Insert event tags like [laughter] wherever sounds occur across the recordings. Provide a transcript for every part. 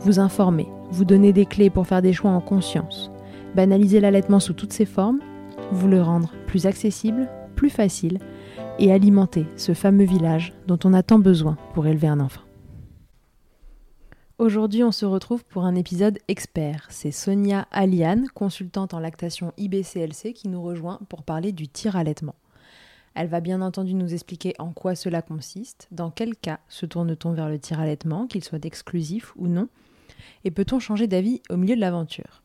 vous informer, vous donner des clés pour faire des choix en conscience, banaliser l'allaitement sous toutes ses formes, vous le rendre plus accessible, plus facile et alimenter ce fameux village dont on a tant besoin pour élever un enfant. Aujourd'hui, on se retrouve pour un épisode expert. C'est Sonia Aliane, consultante en lactation IBCLC, qui nous rejoint pour parler du tir allaitement. Elle va bien entendu nous expliquer en quoi cela consiste, dans quel cas se tourne-t-on vers le tir allaitement, qu'il soit exclusif ou non, et peut-on changer d'avis au milieu de l'aventure?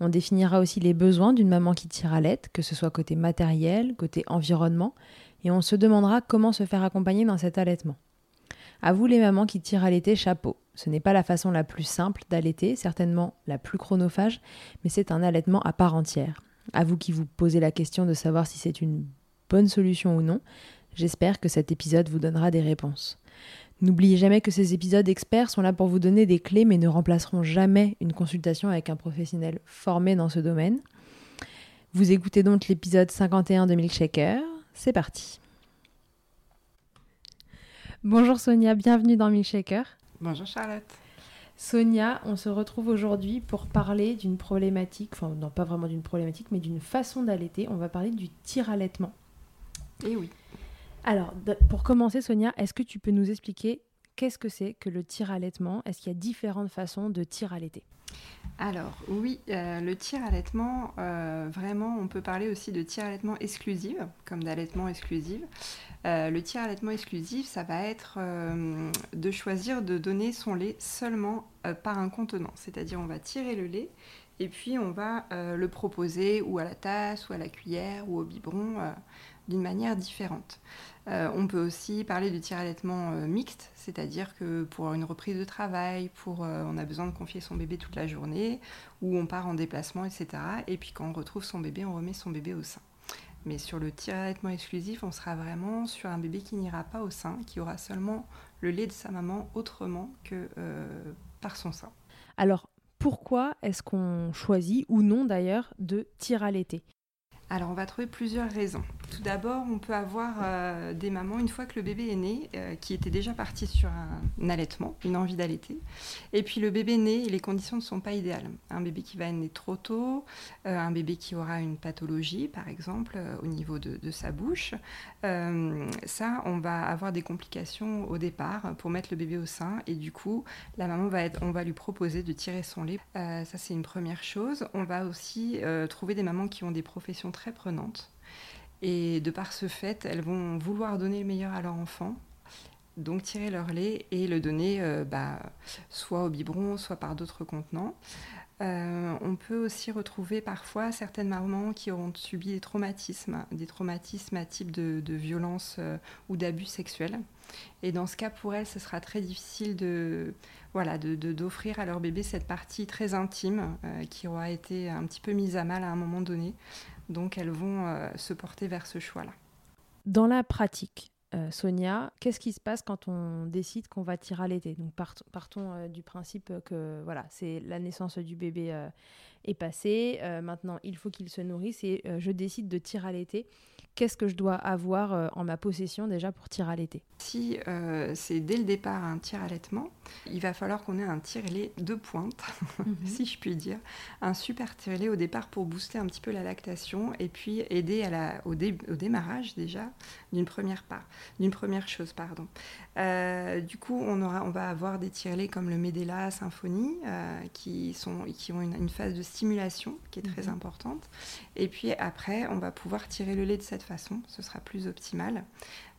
On définira aussi les besoins d'une maman qui tire à l'aide, que ce soit côté matériel, côté environnement, et on se demandera comment se faire accompagner dans cet allaitement. À vous les mamans qui tirent à l'été, chapeau. Ce n'est pas la façon la plus simple d'allaiter, certainement la plus chronophage, mais c'est un allaitement à part entière. À vous qui vous posez la question de savoir si c'est une bonne solution ou non, j'espère que cet épisode vous donnera des réponses. N'oubliez jamais que ces épisodes experts sont là pour vous donner des clés mais ne remplaceront jamais une consultation avec un professionnel formé dans ce domaine. Vous écoutez donc l'épisode 51 de Milkshaker. C'est parti. Bonjour Sonia, bienvenue dans Milkshaker. Bonjour Charlotte. Sonia, on se retrouve aujourd'hui pour parler d'une problématique, enfin non pas vraiment d'une problématique, mais d'une façon d'allaiter. On va parler du tir-allaitement. Eh oui. Alors, pour commencer Sonia, est-ce que tu peux nous expliquer qu'est-ce que c'est que le tir-allaitement Est-ce qu'il y a différentes façons de tir-allaiter Alors oui, euh, le tir allaitement, euh, vraiment, on peut parler aussi de tir allaitement exclusif, comme d'allaitement exclusif. Euh, le tir allaitement exclusif, ça va être euh, de choisir de donner son lait seulement par un contenant, c'est-à-dire on va tirer le lait et puis on va le proposer ou à la tasse ou à la cuillère ou au biberon d'une manière différente. Euh, on peut aussi parler de tir allaitement euh, mixte, c'est-à-dire que pour une reprise de travail, pour euh, on a besoin de confier son bébé toute la journée, ou on part en déplacement, etc. Et puis quand on retrouve son bébé, on remet son bébé au sein. Mais sur le tir-allaitement exclusif, on sera vraiment sur un bébé qui n'ira pas au sein, qui aura seulement le lait de sa maman autrement que par son sein. Alors, pourquoi est-ce qu'on choisit, ou non d'ailleurs, de tir-allaiter alors on va trouver plusieurs raisons. Tout d'abord, on peut avoir euh, des mamans, une fois que le bébé est né, euh, qui étaient déjà parties sur un, allaitement, une envie d'allaiter. Et puis le bébé et les conditions ne sont pas idéales. Un bébé qui va naître trop tôt, euh, un bébé qui aura une pathologie, par exemple, au niveau de, de sa bouche. ça, on va avoir des complications au départ pour mettre le bébé au sein. Et du coup, la maman va être, on va lui proposer de tirer son lait. ça, c'est une première chose. On va aussi trouver des mamans qui ont des professions très prenantes. Et de par ce fait, elles vont vouloir donner le meilleur à leur enfant, donc tirer leur lait et le donner euh, bah, soit au biberon, soit par d'autres contenants. Euh, on peut aussi retrouver parfois certaines mamans qui auront subi des traumatismes, des traumatismes à type de, violence euh, ou d'abus sexuels. Et dans ce cas, pour elles, ce sera très difficile de voilà d'offrir à leur bébé cette partie très intime qui aura été un petit peu mise à mal à un moment donné. Donc elles vont euh, se porter vers ce choix-là. Dans la pratique, euh, Sonia, qu'est-ce qui se passe quand on décide qu'on va tirer à l'été? Donc partons euh, du principe que voilà, c'est la naissance du bébé est passée, maintenant il faut qu'il se nourrisse et je décide de tirer à l'été qu'est-ce que je dois avoir euh, en ma possession déjà pour tir à l'été? Si euh, c'est dès le départ un tir allaitement, il va falloir qu'on ait un tire-lait de pointe, [laughs] mhm. si je puis dire. Un super tire-lait au départ pour booster un petit peu la lactation et puis aider à la, au, au démarrage déjà d'une première part, d'une première chose. pardon. Euh, du coup, on, aura, on va avoir des tire-laits comme le Medela Symphonie qui, sont, qui ont une, phase de stimulation qui est très mhm. importante. Et puis après, on va pouvoir tirer le lait de cette façon, ce sera plus optimal.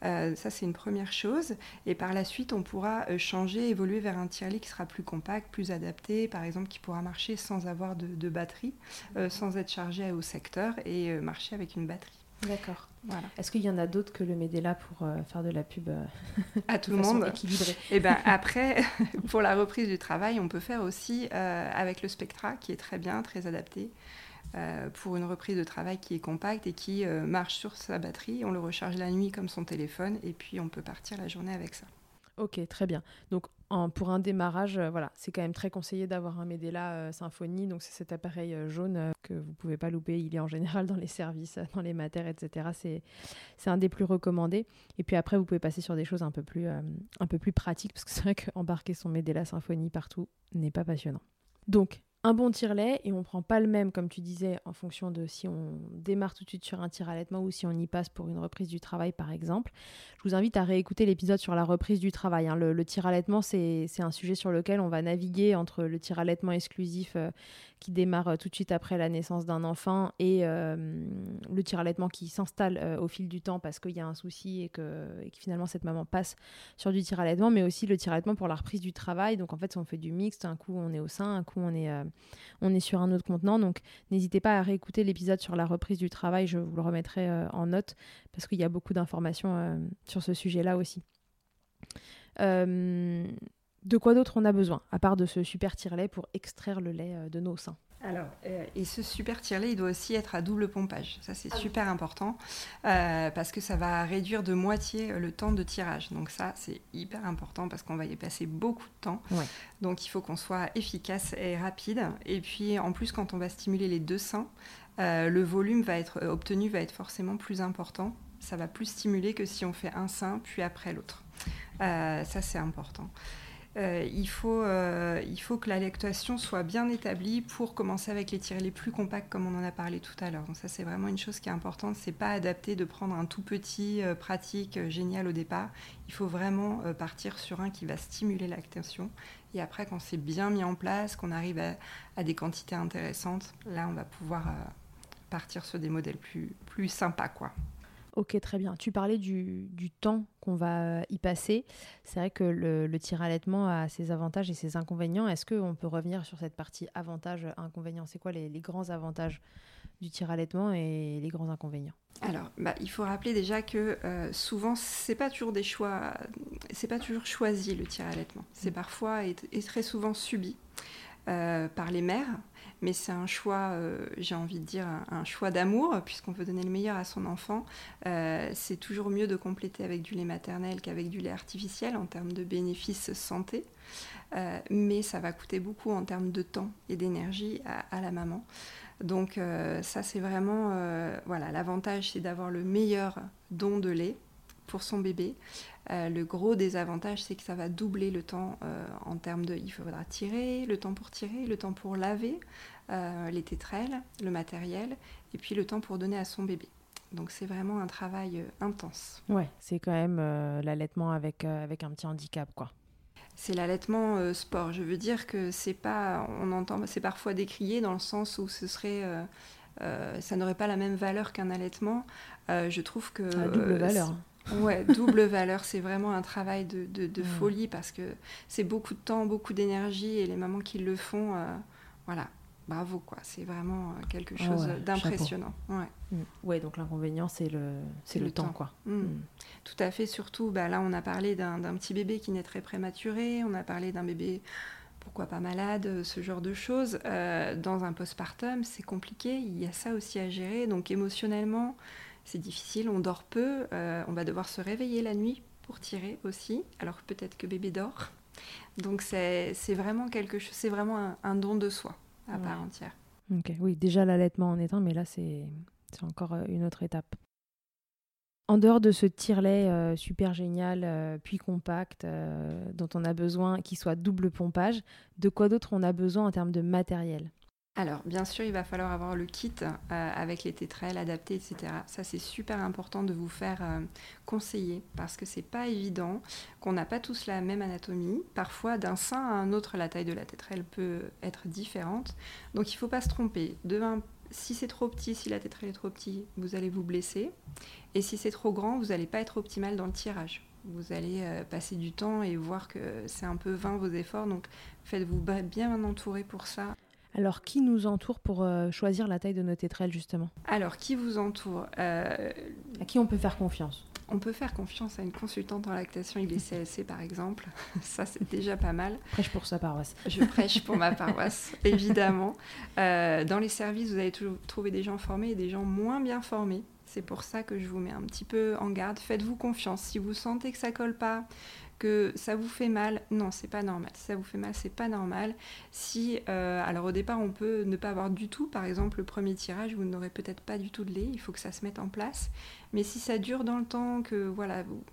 Euh, ça, c'est une première chose. Et par la suite, on pourra euh, changer, évoluer vers un tire qui sera plus compact, plus adapté, par exemple, qui pourra marcher sans avoir de, batterie, euh, sans être chargé au secteur et marcher avec une batterie. D'accord. Voilà. Est-ce qu'il y en a d'autres que le Medela pour faire de la pub à tout [laughs] le monde équilibrée? Et eh ben après, [laughs] pour la reprise du travail, on peut faire aussi avec le Spectra, qui est très bien, très adapté. Euh, pour une reprise de travail qui est compacte et qui euh, marche sur sa batterie. On le recharge la nuit comme son téléphone et puis on peut partir la journée avec ça. Ok, très bien. Donc pour un démarrage, euh, voilà, c'est quand même très conseillé d'avoir un Medela Symfony. Donc c'est cet appareil jaune que vous pouvez pas louper. Il est en général dans les services, dans les matères, etc. C'est un des plus recommandés. Et puis après, vous pouvez passer sur des choses un peu plus un peu plus pratiques parce que c'est vrai qu'embarquer son Medela Symfony partout n'est pas passionnant. Donc un bon tire-lait et on prend pas le même, comme tu disais, en fonction de si on démarre tout de suite sur un tir allaitement ou si on y passe pour une reprise du travail, par exemple. Je vous invite à réécouter l'épisode sur la reprise du travail. Hein. Le, tir allaitement, c'est un sujet sur lequel on va naviguer entre le tir allaitement exclusif euh, qui démarre euh, tout de suite après la naissance d'un enfant et euh, le tir allaitement qui s'installe au fil du temps parce qu'il y a un souci et que, et que, finalement cette maman passe sur du tir allaitement, mais aussi le tir allaitement pour la reprise du travail. Donc en fait, on fait du mixte, un coup on est au sein, un coup on est on est sur un autre contenant. Donc n'hésitez pas à réécouter l'épisode sur la reprise du travail, je vous le remettrai euh, en note parce qu'il y a beaucoup d'informations euh, sur ce sujet-là aussi. Euh, de quoi d'autre on a besoin, à part de ce super tire-lait pour extraire le lait de nos seins? Alors, et ce super tire-lait, il doit aussi être à double pompage. Ça, c'est ah super important parce que ça va réduire de moitié le temps de tirage. Donc ça, c'est hyper important parce qu'on va y passer beaucoup de temps. Donc il faut qu'on soit efficace et rapide. Et puis, en plus, quand on va stimuler les deux seins, le volume va être obtenu va être forcément plus important. Ça va plus stimuler que si on fait un sein puis après l'autre. ça, c'est important. Euh, il, faut, euh, il faut que la lactation soit bien établie pour commencer avec les tirets les plus compacts comme on en a parlé tout à l'heure. Donc ça c'est vraiment une chose qui est importante. C'est pas adapté de prendre un tout petit euh, pratique génial au départ. Il faut vraiment partir sur un qui va stimuler la lactation. Et après quand c'est bien mis en place, qu'on arrive à, des quantités intéressantes, là on va pouvoir partir sur des modèles plus, plus sympas. Ok, très bien. Tu parlais du, temps qu'on va y passer. C'est vrai que le, tir allaitement a ses avantages et ses inconvénients. Est-ce qu'on peut revenir sur cette partie avantages-inconvénients C'est quoi les, grands avantages du tir allaitement et les grands inconvénients? Alors, bah, il faut rappeler déjà que euh, souvent, c'est pas toujours des choix, c'est pas toujours choisi le tir allaitement. C'est mmh. parfois et, très souvent subi. Euh, par les mères, mais c'est un choix, euh, j'ai envie de dire, un, choix d'amour, puisqu'on veut donner le meilleur à son enfant. Euh, c'est toujours mieux de compléter avec du lait maternel qu'avec du lait artificiel en termes de bénéfices santé. Euh, mais ça va coûter beaucoup en termes de temps et d'énergie à, la maman. Donc ça c'est vraiment voilà l'avantage c'est d'avoir le meilleur don de lait pour son bébé. Euh, le gros désavantage, c'est que ça va doubler le temps euh, en termes de. Il faudra tirer, le temps pour tirer, le temps pour laver euh, les tétrelles, le matériel, et puis le temps pour donner à son bébé. Donc c'est vraiment un travail intense. Ouais, c'est quand même l'allaitement avec, avec un petit handicap, quoi. C'est l'allaitement sport. Je veux dire que c'est pas. On entend. C'est parfois décrié dans le sens où ce serait. ça n'aurait pas la même valeur qu'un allaitement. je trouve que. Double valeur. Ouais, double [laughs] valeur, c'est vraiment un travail de, de, folie parce que c'est beaucoup de temps, beaucoup d'énergie et les mamans qui le font, euh, voilà, bravo quoi, c'est vraiment euh, quelque chose d'impressionnant. Ouais. Mm. ouais. donc l'inconvénient c'est le, c'est le, temps, quoi. Mm. Mm. Tout à fait, surtout, bah, là on a parlé d'un, petit bébé qui naîtrait prématuré, on a parlé d'un bébé pourquoi pas malade, ce genre de choses. Euh, dans un postpartum, c'est compliqué, il y a ça aussi à gérer, donc émotionnellement c'est difficile, on dort peu, euh, on va devoir se réveiller la nuit pour tirer aussi, alors peut-être que bébé dort. Donc c'est vraiment quelque chose, c'est vraiment un, don de soi à part entière. Ok, oui, déjà l'allaitement en est un, mais là c'est encore euh, une autre étape. En dehors de ce tire-lait euh, super génial, puis compact, dont on a besoin, qui soit double pompage, de quoi d'autre on a besoin en termes de matériel? Alors, bien sûr, il va falloir avoir le kit euh, avec les tétrelles adaptés, etc. Ça, c'est super important de vous faire euh, conseiller parce que c'est pas évident, qu'on n'a pas tous la même anatomie. Parfois, d'un sein à un autre, la taille de la tétrelle peut être différente. Donc, il ne faut pas se tromper. si c'est trop petit, si la tétrelle est trop petite, vous allez vous blesser. Et si c'est trop grand, vous n'allez pas être optimal dans le tirage. Vous allez euh, passer du temps et voir que c'est un peu vain vos efforts. Donc, faites-vous bien entourer pour ça. Alors, qui nous entoure pour euh, choisir la taille de nos tétrelles, justement? Alors, qui vous entoure euh, À qui on peut faire confiance? on peut faire confiance à une consultante en lactation IBCLC par exemple. [laughs] Ça, c'est déjà pas mal. Prêche pour sa paroisse. Je prêche pour ma paroisse, [laughs] évidemment. Euh, dans les services, vous allez toujours trouver des gens formés et des gens moins bien formés. C'est pour ça que je vous mets un petit peu en garde. Faites-vous confiance. Si vous sentez que ça colle pas, que ça vous fait mal, non, c'est pas normal. Si ça vous fait mal, c'est pas normal. Si, euh, alors au départ, on peut ne pas avoir du tout, par exemple, le premier tirage, vous n'aurez peut-être pas du tout de lait, il faut que ça se mette en place. Mais si ça dure dans le temps, que voilà, vous,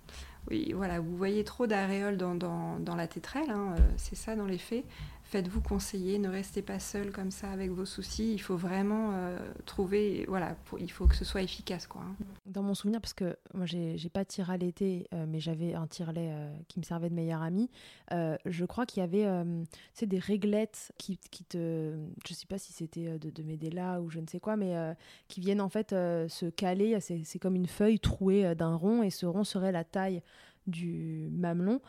oui, voilà, vous voyez trop d'aréoles dans, la tétrelle, hein, euh, c'est ça dans les faits, faites-vous conseiller, ne restez pas seul comme ça avec vos soucis. Il faut vraiment euh, trouver, voilà, il faut que ce soit efficace. Quoi. Hein. Dans mon souvenir, parce que moi j'ai pas tir à l'été, euh, mais j'avais un tire-lait euh, qui me servait de meilleur ami, je crois qu'il y avait des réglettes qui, te. Je sais pas si c'était de, de ou je ne sais quoi, mais qui viennent en fait se caler. C'est comme une feuille trouée d'un rond et ce rond serait la taille du mamelon.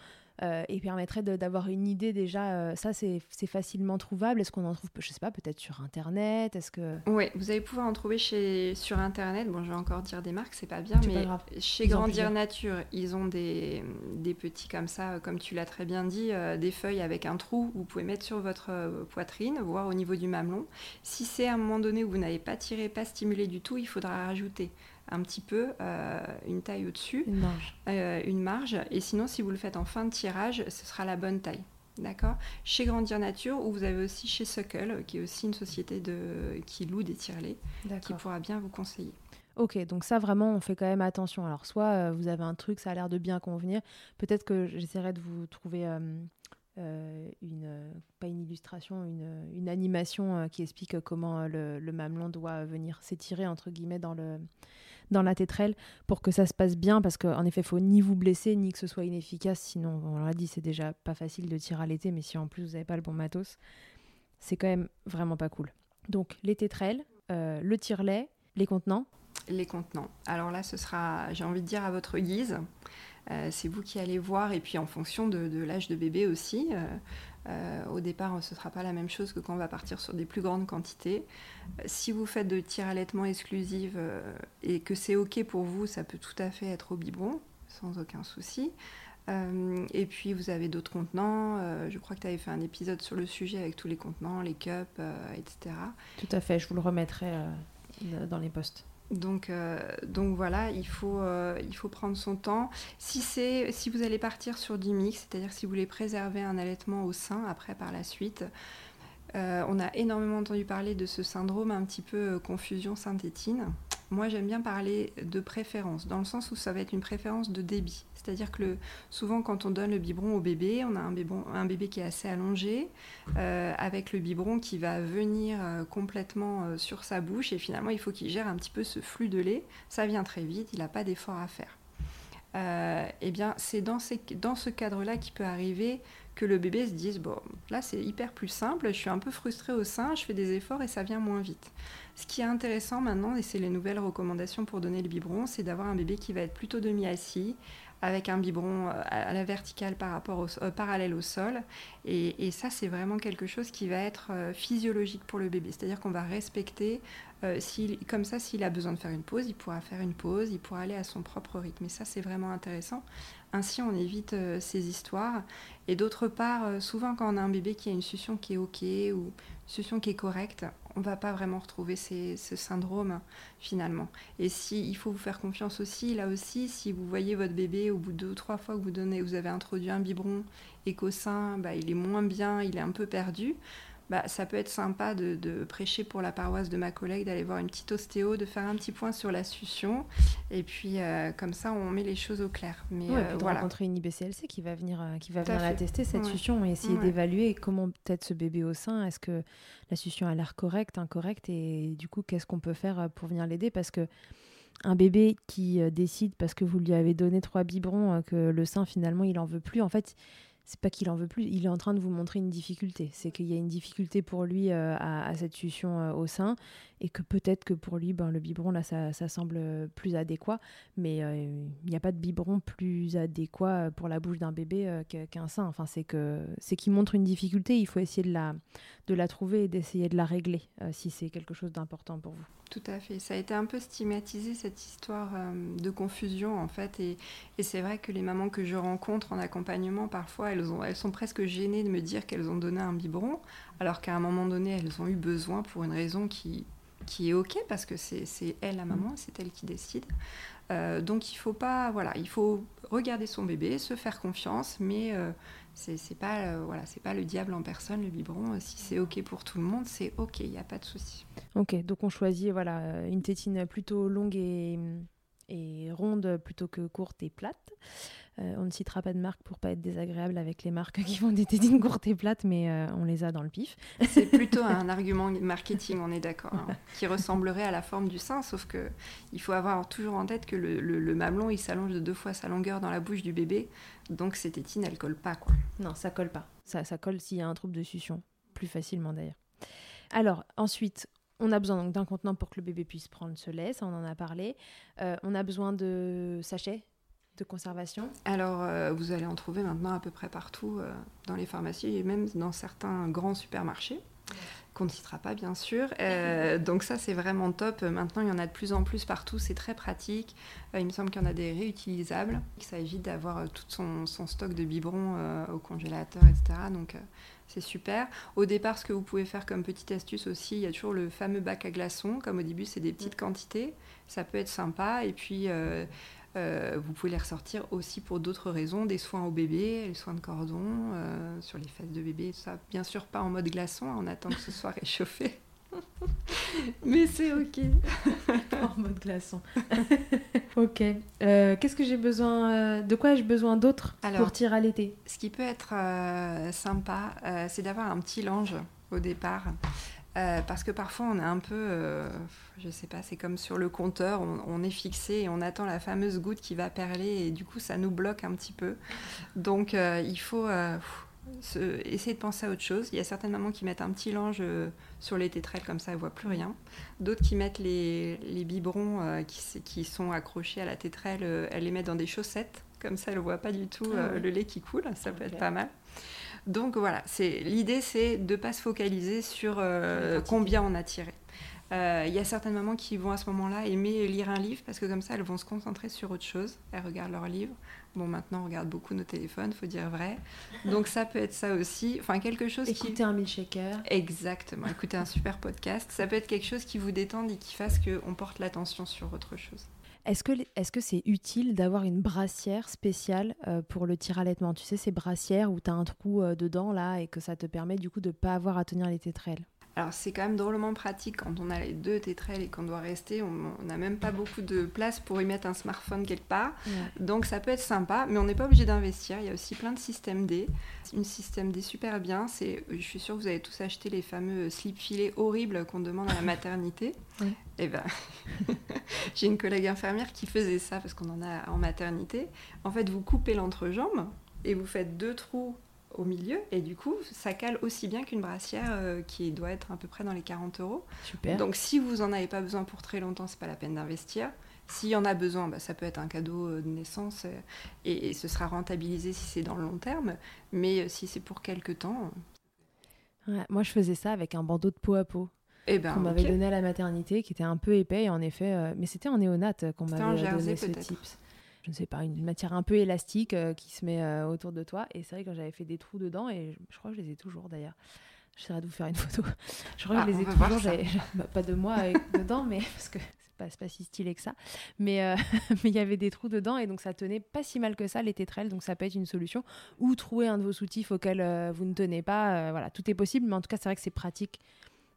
Euh, et permettrait d'avoir une idée déjà. Euh, ça, c'est facilement trouvable. Est-ce qu'on en trouve, je sais pas, peut-être sur Internet? Est-ce que Oui, vous allez pouvoir en trouver chez, sur Internet. Bon, je vais encore dire des marques, c'est pas bien, mais chez Grandir Nature, ils ont des, des, petits comme ça, comme tu l'as très bien dit, euh, des feuilles avec un trou. Vous pouvez mettre sur votre poitrine, voire au niveau du mamelon. Si c'est à un moment donné où vous n'avez pas tiré, pas stimulé du tout, il faudra rajouter un petit peu euh, une taille au-dessus, une marge. Euh, une marge. Et sinon, si vous le faites en fin de tirage, ce sera la bonne taille. D'accord? Chez Grandir Nature, ou vous avez aussi chez Suckle, qui est aussi une société de, qui loue des tirelets, qui pourra bien vous conseiller. Ok, donc ça vraiment, on fait quand même attention. Alors, soit euh, vous avez un truc, ça a l'air de bien convenir. Peut-être que j'essaierai de vous trouver une, pas une illustration, une, une animation qui explique comment le, le mamelon doit venir s'étirer, entre guillemets, dans le, dans la tétrelle pour que ça se passe bien parce qu'en effet, il faut ni vous blesser ni que ce soit inefficace. Sinon, on l'a dit, c'est déjà pas facile de tirer à l'été, mais si en plus vous n'avez pas le bon matos, c'est quand même vraiment pas cool. Donc, les tétrelles, euh, le tire-lait, les contenants. Les contenants. Alors là, ce sera, j'ai envie de dire, à votre guise. Euh, c'est vous qui allez voir, et puis en fonction de, l'âge de bébé aussi. Euh, euh, au départ, ce ne sera pas la même chose que quand on va partir sur des plus grandes quantités. si vous faites de tir allaitement exclusive et que c'est OK pour vous, ça peut tout à fait être au biberon, sans aucun souci. et puis vous avez d'autres contenants. je crois que tu avais fait un épisode sur le sujet avec tous les contenants, les cups, etc. Tout à fait, je vous le remettrai dans les posts. Donc, donc voilà, il faut, il faut prendre son temps. Si, vous allez partir sur du mix, c'est-à-dire si vous voulez préserver un allaitement au sein après par la suite, euh, on a énormément entendu parler de ce syndrome un petit peu euh, confusion synthétine. Moi, j'aime bien parler de préférence, dans le sens où ça va être une préférence de débit. C'est-à-dire que souvent, quand on donne le biberon au bébé, on a un, bébé qui est assez allongé, euh, avec le biberon qui va venir complètement sur sa bouche, et finalement, il faut qu'il gère un petit peu ce flux de lait. Ça vient très vite, il n'a pas d'effort à faire. eh bien, c'est dans, dans, ce cadre-là qu'il peut arriver que le bébé se dise bon là c'est hyper plus simple, je suis un peu frustrée au sein, je fais des efforts et ça vient moins vite. Ce qui est intéressant maintenant, et c'est les nouvelles recommandations pour donner le biberon, c'est d'avoir un bébé qui va être plutôt demi-assis, avec un biberon euh, à la verticale par rapport au, euh, parallèle au sol. Et, ça, c'est vraiment quelque chose qui va être euh, physiologique pour le bébé. C'est-à-dire qu'on va respecter, comme ça, s'il a besoin de faire une pause, il pourra faire une pause, il pourra aller à son propre rythme. Et ça, c'est vraiment intéressant. Ainsi, on évite ces histoires. Et d'autre part, souvent, quand on a un bébé qui a une succion qui est OK ou une succion qui est correcte, on va pas vraiment retrouver ce syndrome finalement. Et si il faut vous faire confiance aussi, là aussi, si vous voyez votre bébé au bout de deux ou trois fois que vous donnez, vous avez introduit un biberon et qu'au sein, bah, il est moins bien, il est un peu perdu, bah, ça peut être sympa de, prêcher pour la paroisse de ma collègue, d'aller voir une petite ostéo, de faire un petit point sur la succion. Et puis, euh, comme ça, on met les choses au clair. Mais euh, voilà. rencontrer une IBCLC qui va venir, euh, qui va venir la tester, cette succion, et essayer d'évaluer comment peut-être ce bébé au sein, est-ce que la succion a l'air correcte, incorrecte, et du coup, qu'est-ce qu'on peut faire pour venir l'aider? Parce que un bébé qui décide, parce que vous lui avez donné trois biberons, que le sein, finalement, il en veut plus, en fait c'est pas qu'il en veut plus, il est en train de vous montrer une difficulté. C'est qu'il y a une difficulté pour lui euh, à, cette succion euh, au sein et que peut-être que pour lui, ben, le biberon, là, ça, semble plus adéquat. Mais euh, il n'y a pas de biberon plus adéquat pour la bouche d'un bébé qu'un sein. Enfin, c'est que c'est qu'il montre une difficulté, il faut essayer de la, de la trouver et d'essayer de la régler si c'est quelque chose d'important pour vous. Tout à fait. Ça a été un peu stigmatisé, cette histoire euh, de confusion, en fait. Et, c'est vrai que les mamans que je rencontre en accompagnement, parfois, elles, ont, elles sont presque gênées de me dire qu'elles ont donné un biberon, alors qu'à un moment donné, elles ont eu besoin pour une raison qui, qui est OK, parce que c'est elle, la maman, c'est elle qui décide. Euh, donc, il faut pas... Voilà, il faut regarder son bébé, se faire confiance, mais... Euh, c'est pas euh, pas le diable en personne le biberon. Si c'est ok pour tout le monde c'est ok il n'y a pas de souci. Ok donc on choisit voilà une tétine plutôt longue et, et ronde plutôt que courte et plate euh, on ne citera pas de marque pour pas être désagréable avec les marques [laughs] qui font des tétines courtes et plates, mais euh, on les a dans le pif. [laughs] C'est plutôt un [laughs] argument marketing, on est d'accord, hein, qui ressemblerait à la forme du sein, sauf que il faut avoir toujours en tête que le, mamelon il s'allonge de deux fois sa longueur dans la bouche du bébé, donc ces tétines elles collent pas quoi. Non, ça colle pas. Ça, ça colle s'il y a un trouble de succion, plus facilement d'ailleurs. Alors ensuite, on a besoin d'un contenant pour que le bébé puisse prendre ce lait, ça on en a parlé. Euh, on a besoin de sachets de conservation Alors, euh, vous allez en trouver maintenant à peu près partout euh, dans les pharmacies et même dans certains grands supermarchés, qu'on ne citera pas bien sûr. Euh, [laughs] donc ça, c'est vraiment top. Maintenant, il y en a de plus en plus partout, c'est très pratique. il me semble qu'il y en a des réutilisables. Ça évite d'avoir tout son, stock de biberons au congélateur, etc. Donc c'est super. Au départ, ce que vous pouvez faire comme petite astuce aussi, il y a toujours le fameux bac à glaçons. Comme au début, c'est des petites quantités. Ça peut être sympa. Et puis, euh, vous pouvez les ressortir aussi pour d'autres raisons, des soins au bébé, les soins de cordon, euh, sur les fesses de bébé, ça. Bien sûr, pas en mode glaçon, on attend que ce soit [laughs] réchauffé. Mais c'est ok. en mode glaçon. [laughs] ok. Euh, qu'est-ce que j'ai besoin De quoi ai-je besoin d'autre pour tirer à l'été? Ce qui peut être sympa, c'est d'avoir un petit linge au départ. Euh, parce que parfois on est un peu, euh, je sais pas, c'est comme sur le compteur, on, est fixé et on attend la fameuse goutte qui va perler et du coup ça nous bloque un petit peu. Donc euh, il faut essayer de penser à autre chose. Il y a certaines mamans qui mettent un petit linge sur les tétrelles comme ça, elles voient plus rien. D'autres qui mettent les, les biberons qui, qui, sont accrochés à la tétrelle, elles les mettent dans des chaussettes comme ça elle voit pas du tout ah le lait qui coule, ça peut être pas mal. Donc voilà, l'idée c'est de ne pas se focaliser sur combien on a tiré. Il y a certaines mamans qui vont à ce moment-là aimer lire un livre parce que comme ça elles vont se concentrer sur autre chose. Elles regardent leur livre Bon, maintenant, on regarde beaucoup nos téléphones, faut dire vrai. Donc, ça peut être ça aussi. Enfin, quelque chose Écouter qui... Écouter un milkshaker. Exactement. Écouter un super podcast. Ça peut être quelque chose qui vous détende et qui fasse qu'on porte l'attention sur autre chose. Est-ce que est-ce que c'est utile d'avoir une brassière spéciale euh, pour le tir allaitement Tu sais, ces brassières où tu as un trou euh, dedans, là, et que ça te permet, du coup, de pas avoir à tenir les tétrelles alors c'est quand même drôlement pratique quand on a les deux tétrelles et qu'on doit rester, on n'a même pas beaucoup de place pour y mettre un smartphone quelque part. Donc ça peut être sympa, mais on n'est pas obligé d'investir. Il y a aussi plein de systèmes D. Une système D super bien, c'est, je suis sûre que vous avez tous acheté les fameux slip filets horribles qu'on demande à la [laughs] maternité. Et eh ben, [laughs] j'ai une collègue infirmière qui faisait ça parce qu'on en a en maternité. En fait, vous coupez l'entrejambe et vous faites deux trous au milieu et du coup ça cale aussi bien qu'une brassière euh, qui doit être à peu près dans les 40 euros. Super. Donc si vous en avez pas besoin pour très longtemps, c'est pas la peine d'investir. S'il y en a besoin, bah, ça peut être un cadeau euh, de naissance euh, et, ce sera rentabilisé si c'est dans le long terme. Mais si c'est pour quelques temps. moi je faisais ça avec un bandeau de peau à peau. Eh ben, qu'on m'avait donné à la maternité, qui était un peu épais, et en effet, mais c'était en néonate qu'on m'avait donné ce tips je ne sais pas, une matière un peu élastique euh, qui se met euh, autour de toi. Et c'est vrai que j'avais fait des trous dedans et je, crois que je les ai toujours d'ailleurs. J'essaierai de vous faire une [laughs] photo. Je crois que je ah, les ai toujours. Bah, pas de moi [laughs] dedans, mais parce que c'est pas, pas si stylé que ça. Mais euh, [laughs] mais il y avait des trous dedans et donc ça tenait pas si mal que ça les tétrelles. Donc ça peut être une solution. Ou trouver un de vos soutifs auxquels vous ne tenez pas. voilà, tout est possible. Mais en tout cas, c'est vrai que c'est pratique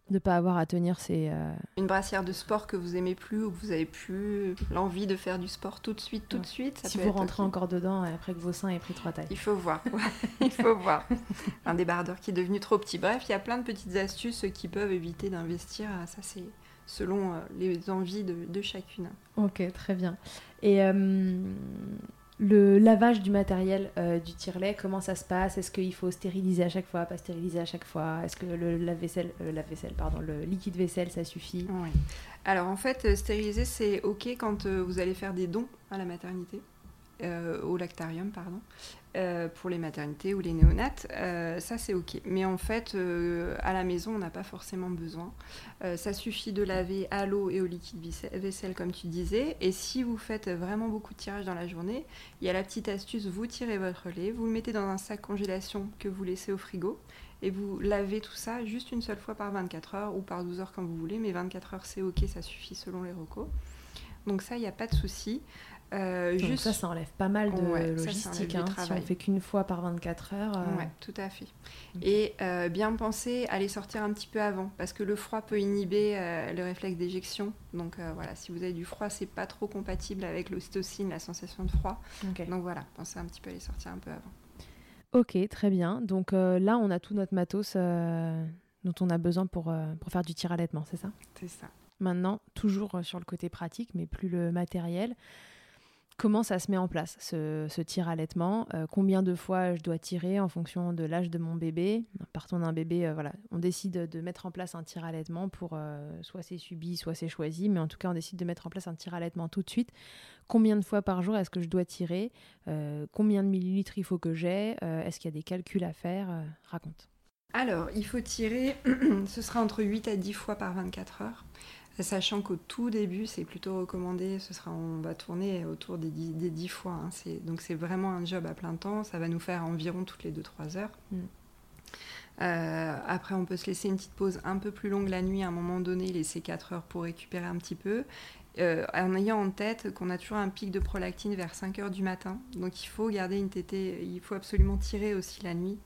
de ne pas avoir à tenir ces... Euh, Une brassière de sport que vous aimez plus ou que vous avez plus l'envie de faire du sport tout de suite, tout de suite. si vous rentrez encore dedans après que vos seins aient pris trois tailles. Il faut voir, [laughs] il faut voir. Un débardeur qui est devenu trop petit. Bref, il y a plein de petites astuces qui peuvent éviter d'investir. Ça, c'est selon euh, les envies de, de, chacune. Ok, très bien. Et euh, le lavage du matériel euh, du tire-lait, comment ça se passe? Est-ce qu'il faut stériliser à chaque fois, pas stériliser à chaque fois? Est-ce que le lave-vaisselle, euh, pardon, le liquide vaisselle, ça suffit? Oui. Alors en fait, euh, stériliser, c'est OK quand vous allez faire des dons à la maternité. au lactarium, pardon. Euh, pour les maternités ou les néonates, euh, ça c'est ok. Mais en fait, euh, à la maison, on n'a pas forcément besoin. ça suffit de laver à l'eau et au liquide vaisselle, comme tu disais. Et si vous faites vraiment beaucoup de tirage dans la journée, il y a la petite astuce, vous tirez votre lait, vous le mettez dans un sac congélation que vous laissez au frigo. Et vous lavez tout ça juste une seule fois par 24 heures ou par 12 heures quand vous voulez, mais 24 heures c'est ok, ça suffit selon les recos. Donc ça, il n'y a pas de souci. Euh, juste... Ça, ça enlève pas mal de logistique. Hein, si on fait qu'une fois par 24 heures. Euh. tout à fait. Et euh, bien penser à les sortir un petit peu avant, parce que le froid peut inhiber le réflexe d'éjection. Donc voilà, si vous avez du froid, c'est pas trop compatible avec l'ocytocine, la sensation de froid. Donc voilà, pensez un petit peu à les sortir un peu avant. Ok, très bien. Donc là, on a tout notre matos dont on a besoin pour, pour faire du tir à c'est ça? C'est ça. Maintenant, toujours sur le côté pratique, mais plus le matériel. Comment ça se met en place, ce, tir allaitement euh, Combien de fois je dois tirer en fonction de l'âge de mon bébé Partons d'un bébé, euh, voilà, on décide de mettre en place un tir allaitement pour euh, soit c'est subi, soit c'est choisi, mais en tout cas on décide de mettre en place un tir allaitement tout de suite. Combien de fois par jour est-ce que je dois tirer? Combien de millilitres il faut que j'ai? Est-ce qu'il y a des calculs à faire? Raconte. Alors, il faut tirer, [clears throat] ce sera entre 8 à 10 fois par 24 heures. Sachant qu'au tout début, c'est plutôt recommandé, ce sera, on va tourner autour des 10, des fois. Hein. donc c'est vraiment un job à plein temps, ça va nous faire environ toutes les 2-3 heures. Mm. Euh, après, on peut se laisser une petite pause un peu plus longue la nuit, à un moment donné, laisser 4 heures pour récupérer un petit peu. Euh, en ayant en tête qu'on a toujours un pic de prolactine vers 5 heures du matin. Donc il faut garder une tétée, il faut absolument tirer aussi la nuit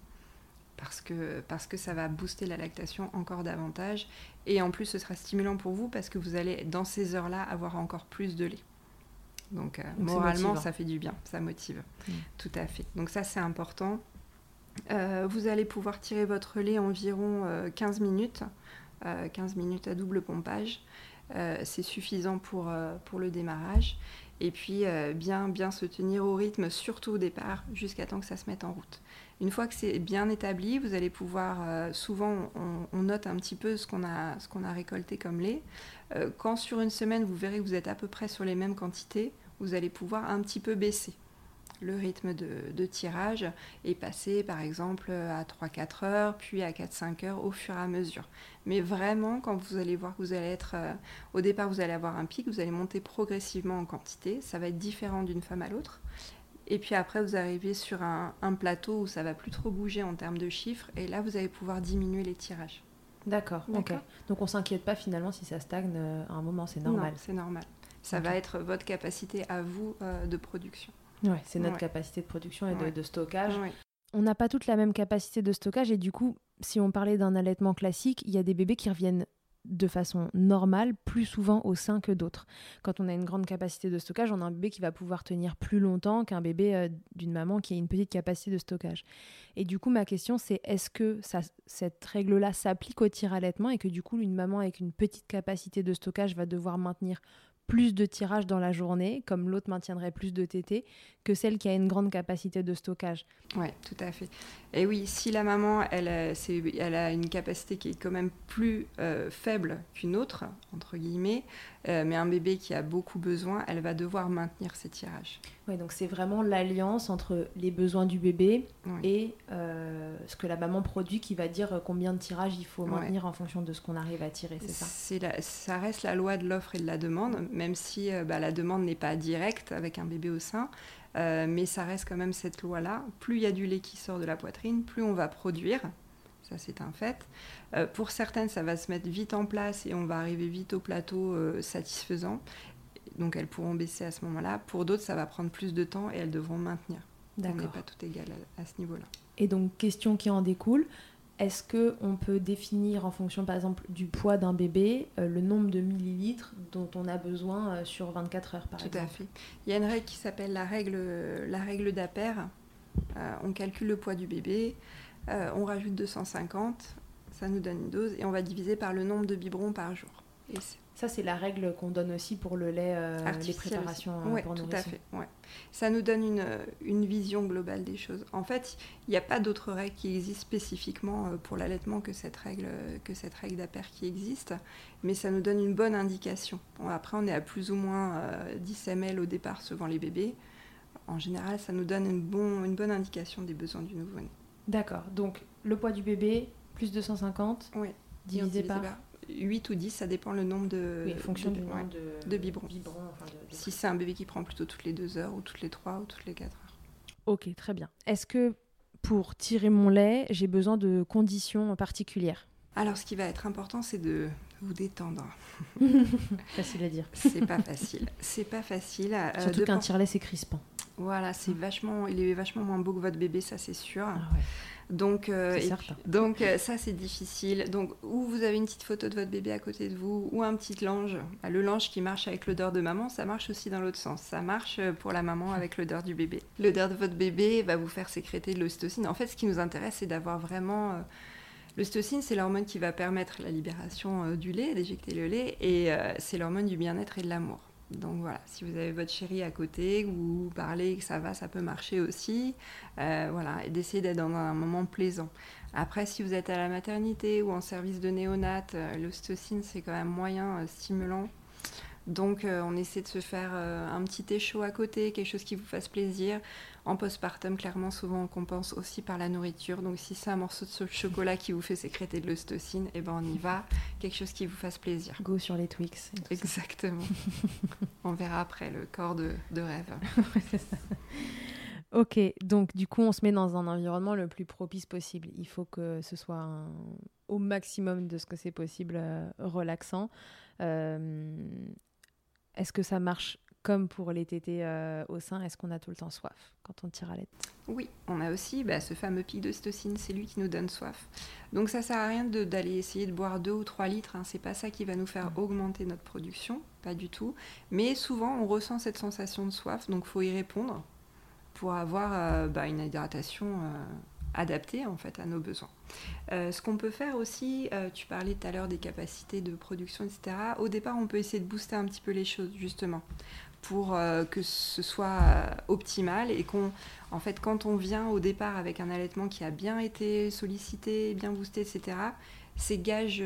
parce que, parce que ça va booster la lactation encore davantage. Et en plus, ce sera stimulant pour vous parce que vous allez, dans ces heures-là, avoir encore plus de lait. Donc, euh, moralement, ça fait du bien, ça motive. Mm. Tout à fait. Donc ça, c'est important. Euh, vous allez pouvoir tirer votre lait environ 15 euh, minutes, 15 minutes à double pompage. c'est suffisant pour, pour le démarrage. Et puis, bien, bien se tenir au rythme, surtout au départ, jusqu'à temps que ça se mette en route. Une fois que c'est bien établi, vous allez pouvoir, euh, souvent on, note un petit peu ce qu'on a, a récolté comme lait. Euh, quand sur une semaine, vous verrez que vous êtes à peu près sur les mêmes quantités, vous allez pouvoir un petit peu baisser. le rythme de, tirage et passer par exemple à 3-4 heures, puis à 4-5 heures au fur et à mesure. Mais vraiment, quand vous allez voir que vous allez être, euh, au départ vous allez avoir un pic, vous allez monter progressivement en quantité, ça va être différent d'une femme à l'autre. Et puis après, vous arrivez sur un, plateau où ça va plus trop bouger en termes de chiffres, et là, vous allez pouvoir diminuer les tirages. D'accord, ok. Donc on s'inquiète pas finalement si ça stagne euh, à un moment, c'est normal. c'est normal. Ça va être votre capacité à vous euh, de production. Oui, c'est notre capacité de production et de, stockage. On n'a pas toute la même capacité de stockage et du coup, si on parlait d'un allaitement classique, il y a des bébés qui reviennent de façon normale plus souvent au sein que d'autres. Quand on a une grande capacité de stockage, on a un bébé qui va pouvoir tenir plus longtemps qu'un bébé euh, d'une maman qui a une petite capacité de stockage. Et du coup, ma question c'est est-ce que cette règle-là s'applique au tir allaitement et que du coup, une maman avec une petite capacité de stockage va devoir maintenir plus de tirage dans la journée, comme l'autre maintiendrait plus de TT, que celle qui a une grande capacité de stockage. Oui, tout à fait. Et oui, si la maman, elle, elle a une capacité qui est quand même plus euh, faible qu'une autre, entre guillemets, euh, mais un bébé qui a beaucoup besoin, elle va devoir maintenir ses tirages. Oui, donc c'est vraiment l'alliance entre les besoins du bébé et euh, ce que la maman produit qui va dire combien de tirages il faut maintenir en fonction de ce qu'on arrive à tirer, c'est ça? Ça reste la loi de l'offre et de la demande, même si bah, la demande n'est pas directe avec un bébé au sein. Euh, mais ça reste quand même cette loi-là. Plus il y a du lait qui sort de la poitrine, plus on va produire. Ça, c'est un fait. Euh, pour certaines, ça va se mettre vite en place et on va arriver vite au plateau euh, satisfaisant. Donc, elles pourront baisser à ce moment-là. Pour d'autres, ça va prendre plus de temps et elles devront maintenir. On n'est pas tout égal à ce niveau-là. Et donc, question qui en découle, est-ce qu'on peut définir en fonction par exemple du poids d'un bébé euh, le nombre de millilitres dont on a besoin euh, sur 24 heures par Tout exemple? à fait. Il y a une règle qui s'appelle la règle, la règle d'Aper. Euh, on calcule le poids du bébé, on rajoute 250, ça nous donne une dose et on va diviser par le nombre de biberons par jour. ça, c'est la règle qu'on donne aussi pour le lait, les préparations Oui, tout à fait. Ouais ça nous donne une, une, vision globale des choses. En fait, il n'y a pas d'autres règles qui existent spécifiquement euh, pour l'allaitement que cette règle, que cette règle d'APER qui existe, mais ça nous donne une bonne indication. après, on est à plus ou moins 10 euh, ml au départ suivant les bébés. En général, ça nous donne une, bon, une bonne indication des besoins du nouveau-né. D'accord. Donc, le poids du bébé, plus 250, oui. divisé, par... 8 ou 10, ça dépend le nombre de, oui, fonction de, du nombre de, de biberons. si c'est un bébé qui prend plutôt toutes les 2 heures ou toutes les 3 ou toutes les 4 heures. Ok, très bien. Est-ce que pour tirer mon lait, j'ai besoin de conditions particulières? Alors, ce qui va être important, c'est de vous détendre. [laughs] facile à dire. C'est pas facile. C'est pas facile. Euh, Surtout qu'un tire-lait, c'est crispant. Voilà, c'est vachement, il est vachement moins beau que votre bébé, ça c'est sûr. Ah ouais. Donc, euh, donc euh, ça c'est difficile. Donc, ou vous avez une petite photo de votre bébé à côté de vous, ou un petit linge. Bah, le linge qui marche avec l'odeur de maman, ça marche aussi dans l'autre sens. Ça marche euh, pour la maman avec l'odeur du bébé. L'odeur de votre bébé va vous faire sécréter de l'ocytocine. En fait, ce qui nous intéresse, c'est d'avoir vraiment. L'ocytocine, c'est l'hormone qui va permettre la libération du lait, d'éjecter le lait, et c'est l'hormone du bien-être et de l'amour. Donc voilà, si vous avez votre chérie à côté, que vous parlez, que ça va, ça peut marcher aussi. Euh, voilà, et d'essayer d'être dans un moment plaisant. Après, si vous êtes à la maternité ou en service de néonat, euh, l'ocytocine, c'est quand même moyen euh, stimulant donc on essaie de se faire un petit thé à côté, quelque chose qui vous fasse plaisir. En postpartum, clairement, souvent on compense aussi par la nourriture. Donc si c'est un morceau de chocolat qui vous fait sécréter de l'ostocine, eh ben on y va. Quelque chose qui vous fasse plaisir. Go sur les Twix. Exactement. [laughs] on verra après le corps de, rêve. [laughs] Ok, donc du coup, on se met dans un environnement le plus propice possible. Il faut que ce soit au maximum de ce que c'est possible euh, relaxant. Est-ce que ça marche comme pour les tétés euh, au sein Est-ce qu'on a tout le temps soif quand on tire à l'aide? Oui, on a aussi bah, ce fameux pic de stocine, c'est lui qui nous donne soif. Donc ça sert à rien d'aller essayer de boire 2 ou 3 litres, hein. c'est pas ça qui va nous faire augmenter notre production, pas du tout. Mais souvent on ressent cette sensation de soif, donc faut y répondre pour avoir euh, bah, une hydratation euh, adapté en fait à nos besoins. Ce qu'on peut faire aussi, tu parlais tout à l'heure des capacités de production, etc. Au départ, on peut essayer de booster un petit peu les choses justement pour euh, que ce soit optimal et qu'on, en fait, quand on vient au départ avec un allaitement qui a bien été sollicité, bien boosté, etc. C'est gage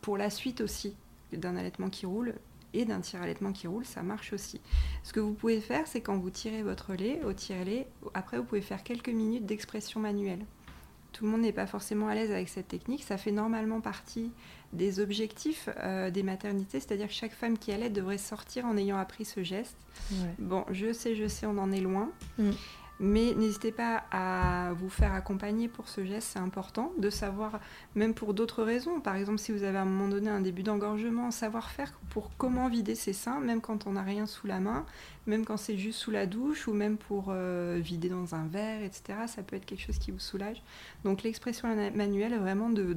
pour la suite aussi d'un allaitement qui roule et d'un tire-allaitement qui roule, ça marche aussi. Ce que vous pouvez faire, c'est quand vous tirez votre lait, au tire-lait, après vous pouvez faire quelques minutes d'expression manuelle. Tout le monde n'est pas forcément à l'aise avec cette technique. Ça fait normalement partie des objectifs euh, des maternités, c'est-à-dire que chaque femme qui allait devrait sortir en ayant appris ce geste. Bon, je sais, je sais, on en est loin. Mm. Mais n'hésitez pas à vous faire accompagner pour ce geste, c'est important de savoir, même pour d'autres raisons. Par exemple, si vous avez à un moment donné un début d'engorgement, savoir faire pour comment vider ses seins, même quand on n'a rien sous la main, même quand c'est juste sous la douche, ou même pour euh, vider dans un verre, etc. Ça peut être quelque chose qui vous soulage. Donc l'expression manuelle vraiment de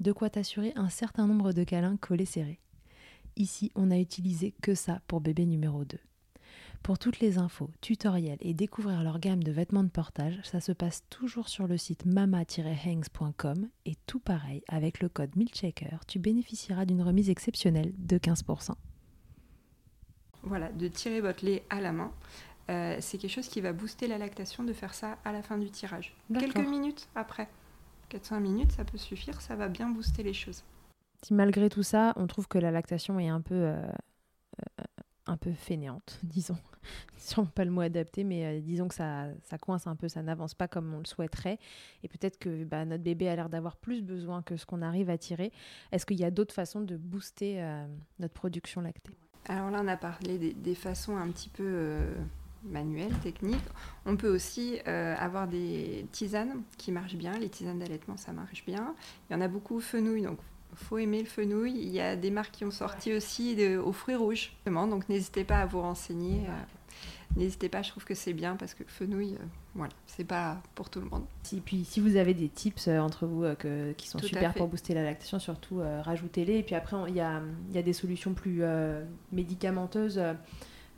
de quoi t'assurer un certain nombre de câlins collés serrés. Ici, on n'a utilisé que ça pour bébé numéro 2. Pour toutes les infos, tutoriels et découvrir leur gamme de vêtements de portage, ça se passe toujours sur le site mama-hangs.com et tout pareil, avec le code MILCHECKER, tu bénéficieras d'une remise exceptionnelle de 15%. Voilà, de tirer votre lait à la main. Euh, c'est quelque chose qui va booster la lactation de faire ça à la fin du tirage. Quelques minutes après. 4-5 minutes, ça peut suffire, ça va bien booster les choses. Si malgré tout ça, on trouve que la lactation est un peu, euh, euh, un peu fainéante, [laughs] disons, [laughs] on pas le mot adapté, mais euh, disons que ça, ça coince un peu, ça n'avance pas comme on le souhaiterait, et peut-être que bah, notre bébé a l'air d'avoir plus besoin que ce qu'on arrive à tirer. Est-ce qu'il y a d'autres façons de booster notre production lactée? Alors là, on a parlé des, des façons un petit peu manuel, technique. On peut aussi euh, avoir des tisanes qui marchent bien. Les tisanes d'allaitement, ça marche bien. Il y en a beaucoup au fenouil, donc faut aimer le fenouil. Il y a des marques qui ont sorti aussi aux fruits rouges. Donc n'hésitez pas à vous renseigner. Euh, n'hésitez pas, je trouve que c'est bien parce que le fenouil, euh, voilà, c'est pas pour tout le monde. Et puis si vous avez des tips entre vous qui sont super pour booster la lactation, surtout rajoutez-les. Et puis après, il y a, y a, des solutions plus médicamenteuses.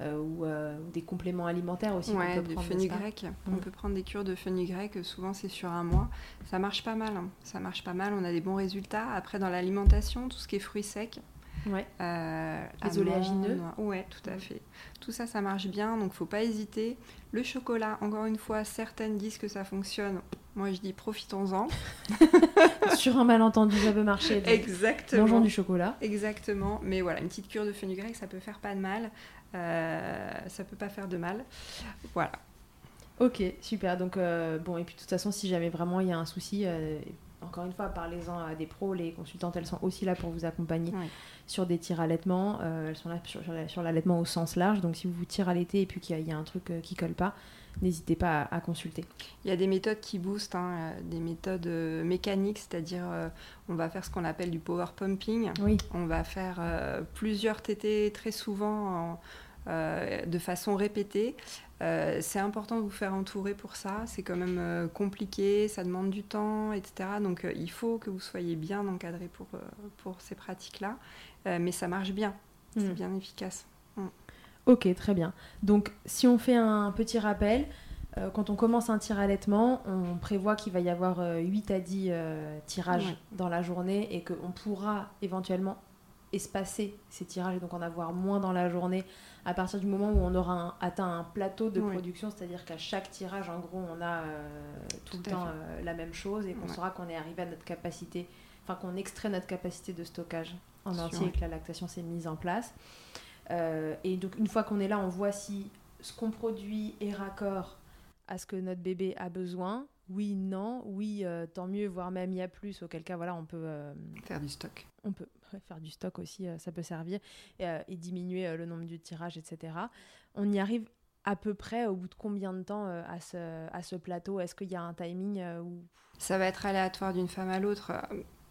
Euh, euh, ou, des compléments alimentaires aussi. Ouais, du fenugrec. On mm. peut prendre des cures de fenugrec, souvent c'est sur un mois. Ça marche pas mal. Hein. Ça marche pas mal, on a des bons résultats. Après, dans l'alimentation, tout ce qui est fruits secs. Ouais. Euh, les oléagineux. Ouais, tout à fait. Tout ça, ça marche bien, donc faut pas hésiter. Le chocolat, encore une fois, certaines disent que ça fonctionne. Moi, je dis profitons-en. [laughs] [laughs] Sur un malentendu, ça peut marcher. Exactement. Mangeons du chocolat. Exactement. Mais voilà, une petite cure de fenugrec, ça peut faire pas de mal. Euh, ça peut pas faire de mal. Voilà. Ok, super. Donc, euh, bon, et puis de toute façon, si jamais vraiment il y a un souci, euh, encore une fois, parlez-en à des pros. Les consultantes, elles sont aussi là pour vous accompagner sur des tirs allaitement. elles sont là sur, l'allaitement au sens large. Donc, si vous vous tirez à l'été et puis qu'il y, a un truc qui colle pas, n'hésitez pas à, consulter. Il y a des méthodes qui boostent, hein, des méthodes mécaniques, c'est-à-dire on va faire ce qu'on appelle du power pumping. Oui. On va faire plusieurs TT très souvent en, euh, de façon répétée. Euh, c'est important de vous faire entourer pour ça. C'est quand même euh, compliqué, ça demande du temps, etc. Donc il faut que vous soyez bien encadré pour, pour ces pratiques-là. mais ça marche bien, c'est mm. bien efficace. Mm. Ok, très bien. Donc si on fait un petit rappel, quand on commence un tir allaitement, on prévoit qu'il va y avoir 8 à 10 tirages dans la journée et qu'on pourra éventuellement espacer ces tirages et donc en avoir moins dans la journée à partir du moment où on aura atteint un plateau de production, c'est-à-dire qu'à chaque tirage, en gros, on a tout, le temps la même chose et qu'on saura qu'on est arrivé à notre capacité, enfin qu'on extrait notre capacité de stockage en entier et que la lactation s'est mise en place. et donc une fois qu'on est là, on voit si ce qu'on produit est raccord à ce que notre bébé a besoin. Oui, non, oui, euh, tant mieux, voire même il y a plus, auquel cas, voilà, on peut... Euh, faire du stock. On peut faire du stock aussi, euh, ça peut servir, et, diminuer le nombre de tirages, etc. On y arrive à peu près au bout de combien de temps à, ce, à ce plateau? Est-ce qu'il y a un timing où... Ça va être aléatoire d'une femme à l'autre.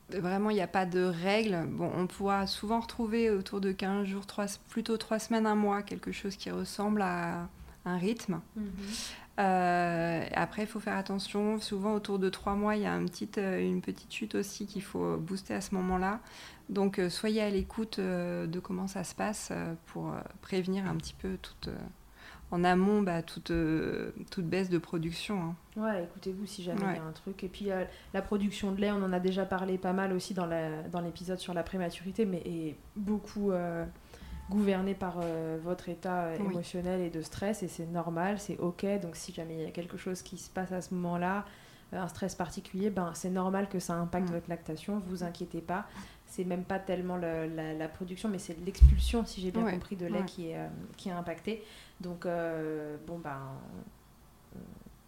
Vraiment, il n'y a pas de règle. Bon, on pourra souvent retrouver autour de 15 jours, 3, plutôt 3 semaines, un mois, quelque chose qui ressemble à un rythme. Mhm. Euh, après, il faut faire attention. Souvent, autour de trois mois, il y a une petite, euh, une petite chute aussi qu'il faut booster à ce moment-là. Donc, euh, soyez à l'écoute de comment ça se passe pour prévenir un petit peu toute, en amont bah, toute, toute baisse de production. Hein. Ouais, écoutez-vous si jamais il y a un truc. Et puis, la production de lait, on en a déjà parlé pas mal aussi dans l'épisode dans sur la prématurité, mais et beaucoup gouverné par euh, votre état euh, émotionnel et de stress et c'est normal, c'est ok. Donc si jamais il y a quelque chose qui se passe à ce moment-là, euh, un stress particulier, ben c'est normal que ça impacte votre lactation. Vous inquiétez pas. C'est même pas tellement la, production, mais c'est l'expulsion, si j'ai bien compris, de lait qui est qui est impactée. Donc bon ben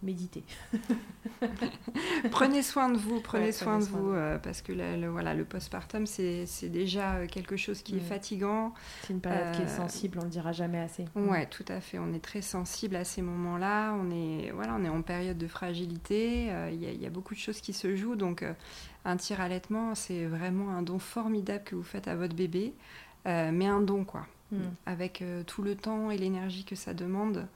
méditer. [laughs] prenez soin de vous, prenez soin de vous, euh, parce que le, voilà, le postpartum, c'est déjà quelque chose qui est fatigant. C'est une période qui est euh, sensible, on ne le dira jamais assez. Ouais, tout à fait. On est très sensible à ces moments-là. On est, voilà, on est en période de fragilité. Euh, il y, a beaucoup de choses qui se jouent. Donc, un tir allaitement, c'est vraiment un don formidable que vous faites à votre bébé. mais un don, quoi. Mm. Avec tout le temps et l'énergie que ça demande.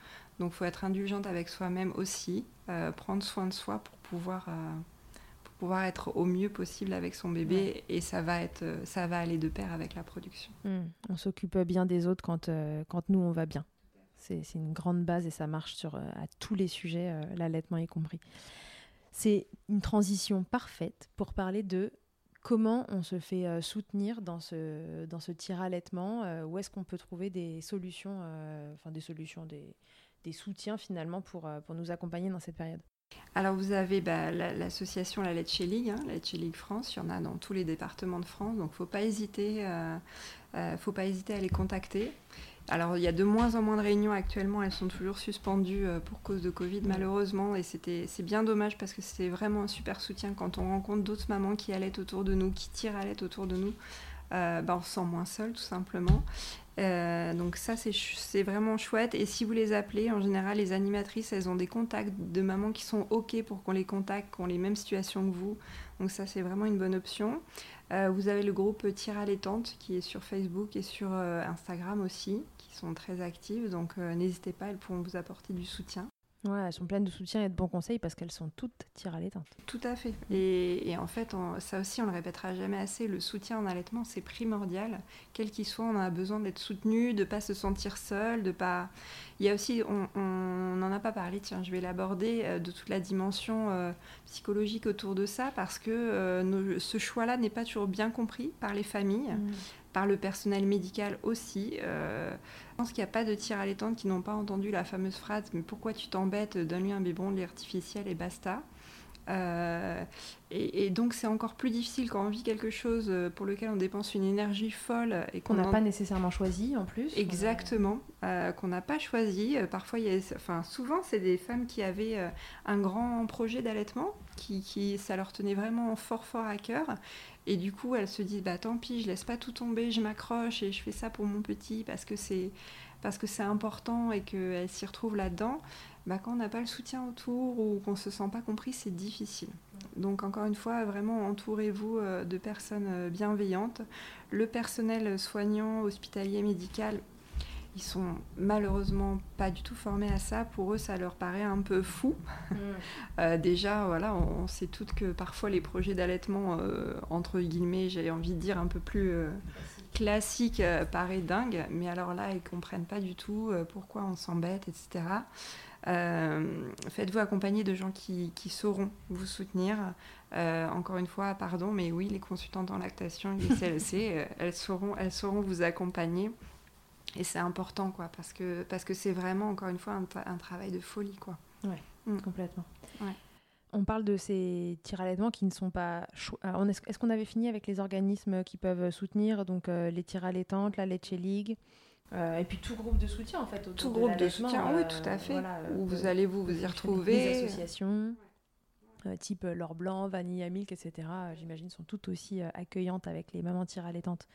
Donc, il faut être indulgente avec soi-même aussi, euh, prendre soin de soi pour pouvoir, euh, pour pouvoir être au mieux possible avec son bébé. Et ça va, être, euh, ça va aller de pair avec la production. Hmm. On s'occupe bien des autres quand, quand nous, on va bien. C'est une grande base et ça marche sur, à tous les sujets, l'allaitement y compris. C'est une transition parfaite pour parler de comment on se fait soutenir dans ce, dans ce tir allaitement Où est-ce qu'on peut trouver des solutions, enfin des solutions, des, des soutiens finalement pour, euh, pour nous accompagner dans cette période alors vous avez bah, l'association La Let's League, hein, la Let's League France, il y en a dans tous les départements de France, donc faut pas hésiter, euh, euh, faut pas hésiter à les contacter. Alors il y a de moins en moins de réunions actuellement, elles sont toujours suspendues pour cause de Covid malheureusement, et c'était c'est bien dommage parce que c'était vraiment un super soutien quand on rencontre d'autres mamans qui allaitent autour de nous, qui tirent à l'aide autour de nous. bah, on se sent moins seul tout simplement. Euh, donc ça, c'est vraiment chouette. Et si vous les appelez, en général, les animatrices, elles ont des contacts de mamans qui sont OK pour qu'on les contacte, qui ont les mêmes situations que vous. Donc ça, c'est vraiment une bonne option. Euh, vous avez le groupe Tire à l'étante qui est sur Facebook et sur euh, Instagram aussi, qui sont très actives. Donc n'hésitez pas, elles pourront vous apporter du soutien. Ouais, elles sont pleines de soutien et de bons conseils parce qu'elles sont toutes tirées à l'éteinte. Tout à fait. Et, en fait, ça aussi, on le répétera jamais assez, le soutien en allaitement, c'est primordial. Quel qu'il soit, on a besoin d'être soutenu, de pas se sentir seul, de pas... Il y a aussi, on n'en a pas parlé, tiens, je vais l'aborder, euh, de toute la dimension euh, psychologique autour de ça, parce que euh, ce choix-là n'est pas toujours bien compris par les familles. Mm par le personnel médical aussi. Je pense qu'il n'y a pas de tir à l'étante qui n'ont pas entendu la fameuse phrase Mais pourquoi tu t'embêtes Donne-lui un biberon de lait artificiel et basta. Euh, et, donc c'est encore plus difficile quand on vit quelque chose euh, pour lequel on dépense une énergie folle et qu'on n'a pas nécessairement choisi en plus. Exactement, qu'on n'a pas choisi. Parfois, il y a... enfin souvent c'est des femmes qui avaient un grand projet d'allaitement, qui, qui, ça leur tenait vraiment fort fort à cœur et du coup, elles se disent, bah tant pis, je laisse pas tout tomber, je m'accroche et je fais ça pour mon petit parce que c'est parce que c'est important et qu'elles s'y retrouvent là-dedans. Bah, quand on n'a pas le soutien autour ou qu'on se sent pas compris, c'est difficile. Donc encore une fois, vraiment entourez-vous euh, de personnes euh, bienveillantes. Le personnel soignant, hospitalier, médical, ils sont malheureusement pas du tout formés à ça. Pour eux, ça leur paraît un peu fou. Mm. Euh, déjà, voilà, on, sait toutes que parfois les projets d'allaitement, euh, entre guillemets, j'ai envie de dire un peu plus euh, classiques, paraît dingue. Mais alors là, ils comprennent pas du tout pourquoi on s'embête, etc. Faites-vous accompagner de gens qui, qui sauront vous soutenir. encore une fois, pardon, mais oui, les consultantes en lactation, les [laughs] CLC, elles, sauront, elles sauront vous accompagner. Et c'est important, quoi, parce que parce que c'est vraiment, encore une fois, un, travail de folie, quoi. Ouais, mm. complètement. On parle de ces tirs allaitements qui ne sont pas. Est-ce qu'on avait fini avec les organismes qui peuvent soutenir, donc euh, les tirs allaitantes, la Leche League? Euh, et puis tout groupe de soutien en fait. Tout groupe de soutien, oui, tout à fait. Où vous allez vous, vous y retrouver. Les associations, type L'Or Blanc, Vanilla Milk, etc., j'imagine, sont tout aussi accueillantes avec les mamans tir allaitantes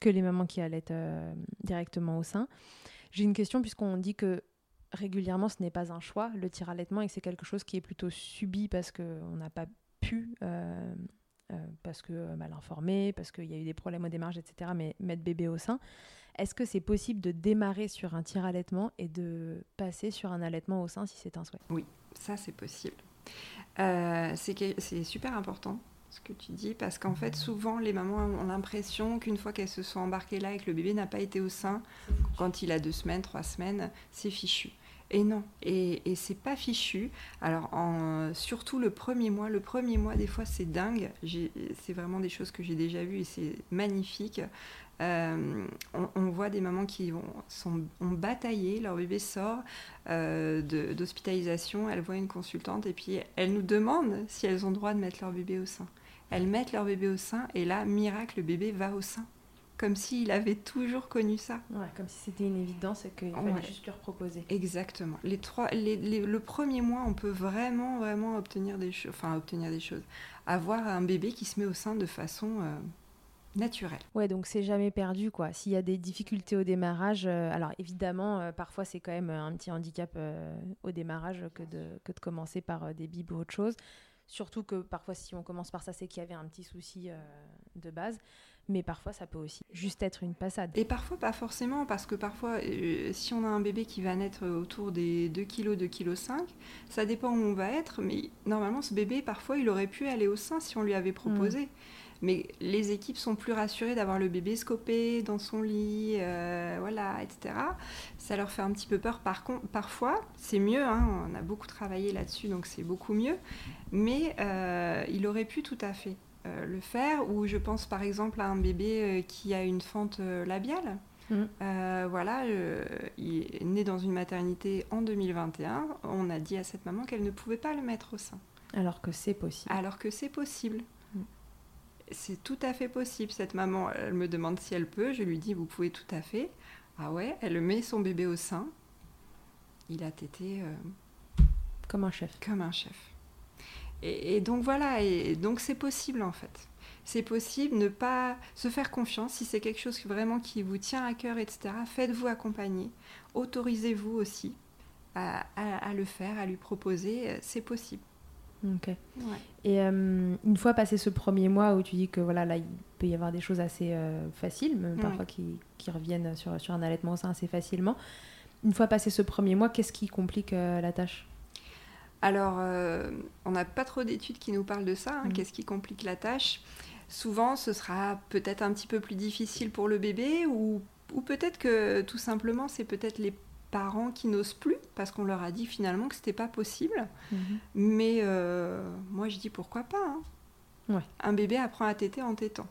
que les mamans qui allaitent euh, directement au sein. J'ai une question puisqu'on dit que régulièrement ce n'est pas un choix, le tir allaitement, et que c'est quelque chose qui est plutôt subi parce qu'on n'a pas pu, euh, euh, parce que mal informé, parce qu'il y a eu des problèmes au démarrage, etc., mais mettre bébé au sein. Est-ce que c'est possible de démarrer sur un tir allaitement et de passer sur un allaitement au sein si c'est un souhait? Oui, ça c'est possible. c'est super important ce que tu dis, parce qu'en fait, souvent, les mamans ont l'impression qu'une fois qu'elles se sont embarquées là et que le bébé n'a pas été au sein, quand il a deux semaines, trois semaines, c'est fichu. Et non, et, et c'est pas fichu. Alors, surtout le premier mois, le premier mois, des fois, c'est dingue. C'est vraiment des choses que j'ai déjà vues et c'est magnifique. Euh, on, voit des mamans qui ont, sont, ont bataillé, leur bébé sort euh, d'hospitalisation, elles voient une consultante et puis elles nous demandent si elles ont le droit de mettre leur bébé au sein. Elles mettent leur bébé au sein et là, miracle, le bébé va au sein. Comme s'il avait toujours connu ça. Ouais, comme si c'était une évidence et qu'il fallait juste leur proposer. Exactement. Les trois, le premier mois, on peut vraiment, vraiment obtenir des choses. Enfin, obtenir des choses. Avoir un bébé qui se met au sein de façon euh, naturelle. Ouais, donc c'est jamais perdu, quoi. S'il y a des difficultés au démarrage, euh, alors évidemment, euh, parfois c'est quand même un petit handicap au démarrage que de, que de commencer par des bibes ou autre chose. Surtout que parfois, si on commence par ça, c'est qu'il y avait un petit souci euh, de base. Mais parfois, ça peut aussi juste être une passade. Et parfois, pas forcément, parce que parfois, euh, si on a un bébé qui va naître autour des 2 kg, 2 kg 5, ça dépend où on va être. Mais normalement, ce bébé, parfois, il aurait pu aller au sein si on lui avait proposé. Mm. Mais les équipes sont plus rassurées d'avoir le bébé scopé dans son lit, euh, voilà, etc. Ça leur fait un petit peu peur. Par contre, parfois, c'est mieux. Hein, on a beaucoup travaillé là-dessus, donc c'est beaucoup mieux. Mais euh, il aurait pu tout à fait euh, le faire. Ou je pense par exemple à un bébé qui a une fente labiale. Mmh. voilà, il est né dans une maternité en 2021. On a dit à cette maman qu'elle ne pouvait pas le mettre au sein. Alors que c'est possible. Alors que c'est possible c'est tout à fait possible. Cette maman, elle me demande si elle peut. Je lui dis, vous pouvez tout à fait. Ah ouais, elle met son bébé au sein. Il a tété. Euh, comme un chef. Comme un chef. Et, donc voilà, et donc c'est possible en fait. C'est possible, ne pas se faire confiance. Si c'est quelque chose vraiment qui vous tient à cœur, etc., faites-vous accompagner. Autorisez-vous aussi à, le faire, à lui proposer. C'est possible. Ok. Et euh, une fois passé ce premier mois où tu dis que voilà, là, il peut y avoir des choses assez euh, faciles, même parfois qui, qui, reviennent sur, sur un allaitement au sein assez facilement. Une fois passé ce premier mois, qu'est-ce qui complique euh, la tâche? Alors, on n'a pas trop d'études qui nous parlent de ça. Hein, mm. Qu'est-ce qui complique la tâche Souvent, ce sera peut-être un petit peu plus difficile pour le bébé ou, ou peut-être que tout simplement, c'est peut-être les parents qui n'osent plus parce qu'on leur a dit finalement que c'était pas possible. Mhm. Mais euh, moi je dis pourquoi pas. Hein. Un bébé apprend à téter en tétant.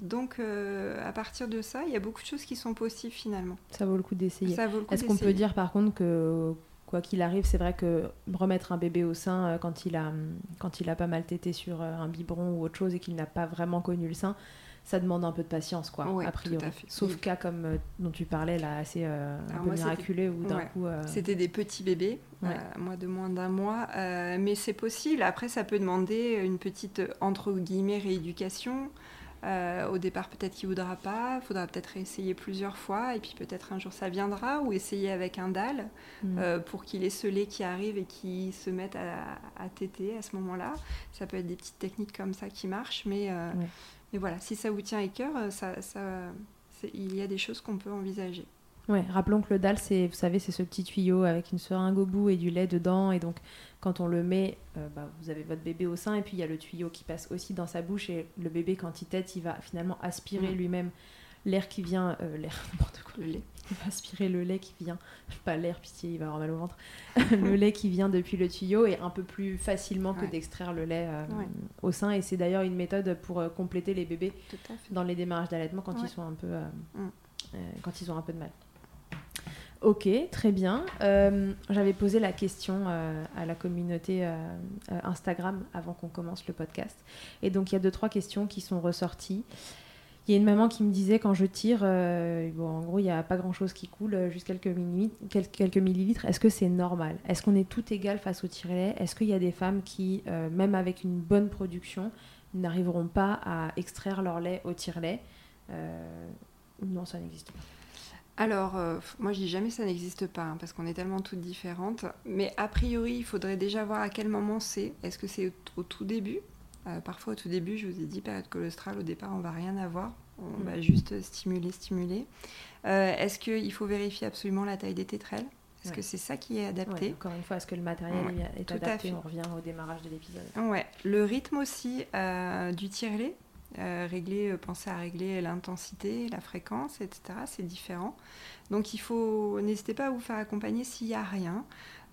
Donc euh, à partir de ça, il y a beaucoup de choses qui sont possibles finalement. Ça vaut le coup d'essayer. Est-ce qu'on peut dire par contre que quoi qu'il arrive, c'est vrai que remettre un bébé au sein euh, quand il a quand il a pas mal tété sur un biberon ou autre chose et qu'il n'a pas vraiment connu le sein, ça demande un peu de patience, quoi, a priori. Sauf cas comme euh, dont tu parlais, là, assez euh, un peu miraculé, ou d'un coup... Euh, c'était des petits bébés, moi de moins d'un mois, mais c'est possible. Après, ça peut demander une petite, entre guillemets, rééducation. Au départ, peut-être qu'il ne voudra pas, il faudra peut-être essayer plusieurs fois, et puis peut-être un jour ça viendra, ou essayer avec un dalle mm. pour qu'il ait ce lait qui arrive et qui se mette à, à téter à ce moment-là. Ça peut être des petites techniques comme ça qui marchent, mais mais voilà, si ça vous tient à cœur, euh, ça, ça, il y a des choses qu'on peut envisager. Ouais, rappelons que le dalle, c'est, vous savez, c'est ce petit tuyau avec une seringue au bout et du lait dedans. Et donc, quand on le met, euh, bah, vous avez votre bébé au sein et puis il y a le tuyau qui passe aussi dans sa bouche. Et le bébé, quand il tète, il va finalement aspirer lui-même l'air qui vient, euh, l'air, [laughs] n'importe quoi, le lait, il va aspirer le lait qui vient, [laughs] pas l'air, pitié, il va avoir mal au ventre, [laughs] le lait qui vient depuis le tuyau et un peu plus facilement que d'extraire le lait euh, au sein. Et c'est d'ailleurs une méthode pour compléter les bébés dans les démarrages d'allaitement quand ils sont un peu, mm. quand ils ont un peu de mal. Ok, très bien. J'avais posé la question à la communauté Instagram avant qu'on commence le podcast. Et donc, il y a deux, trois questions qui sont ressorties. Il y a une maman qui me disait quand je tire, euh, bon, en gros, il n'y a pas grand-chose qui coule, euh, juste quelques, quelques, millilitres. Est-ce que c'est normal? Est-ce qu'on est tout égal face au tire-lait Est-ce qu'il y a des femmes qui, euh, même avec une bonne production, n'arriveront pas à extraire leur lait au tire-lait Non, ça n'existe pas. Alors, moi je dis jamais ça n'existe pas, hein, parce qu'on est tellement toutes différentes. Mais a priori, il faudrait déjà voir à quel moment c'est. Est-ce que c'est au, tout début? Euh, parfois au tout début, je vous ai dit période colostrale, au départ on va rien avoir, on mm. va juste stimuler, stimuler. Euh, est-ce qu'il faut vérifier absolument la taille des tétrelles? Est-ce que c'est ça qui est adapté? Encore une fois, est-ce que le matériel est adapté? On revient au démarrage de l'épisode. Ouais, le rythme aussi euh, du régler, penser à régler l'intensité, la fréquence, etc. C'est différent. Donc il faut, n'hésitez pas à vous faire accompagner s'il n'y a rien.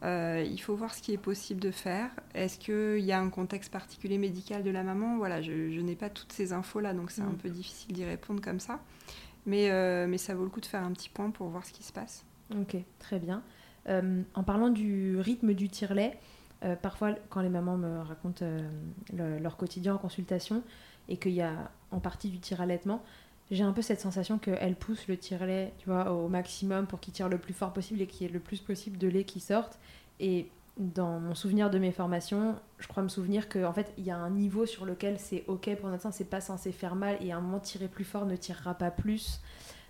Euh, il faut voir ce qui est possible de faire. Est-ce qu'il y a un contexte particulier médical de la maman? Voilà, je, n'ai pas toutes ces infos-là, donc c'est un mm. peu difficile d'y répondre comme ça. Mais, euh, mais ça vaut le coup de faire un petit point pour voir ce qui se passe. Ok, très bien. Euh, en parlant du rythme du tire-lait, parfois quand les mamans me racontent leur quotidien en consultation et qu'il y a en partie du tir-allaitement, j'ai un peu cette sensation qu'elle pousse le tire-lait tu vois, au maximum pour qu'il tire le plus fort possible et qu'il y ait le plus possible de lait qui sorte. Et dans mon souvenir de mes formations, je crois me souvenir qu'en en fait, il y a un niveau sur lequel c'est ok pour notre sein, c'est pas censé faire mal et à un moment, tirer plus fort ne tirera pas plus.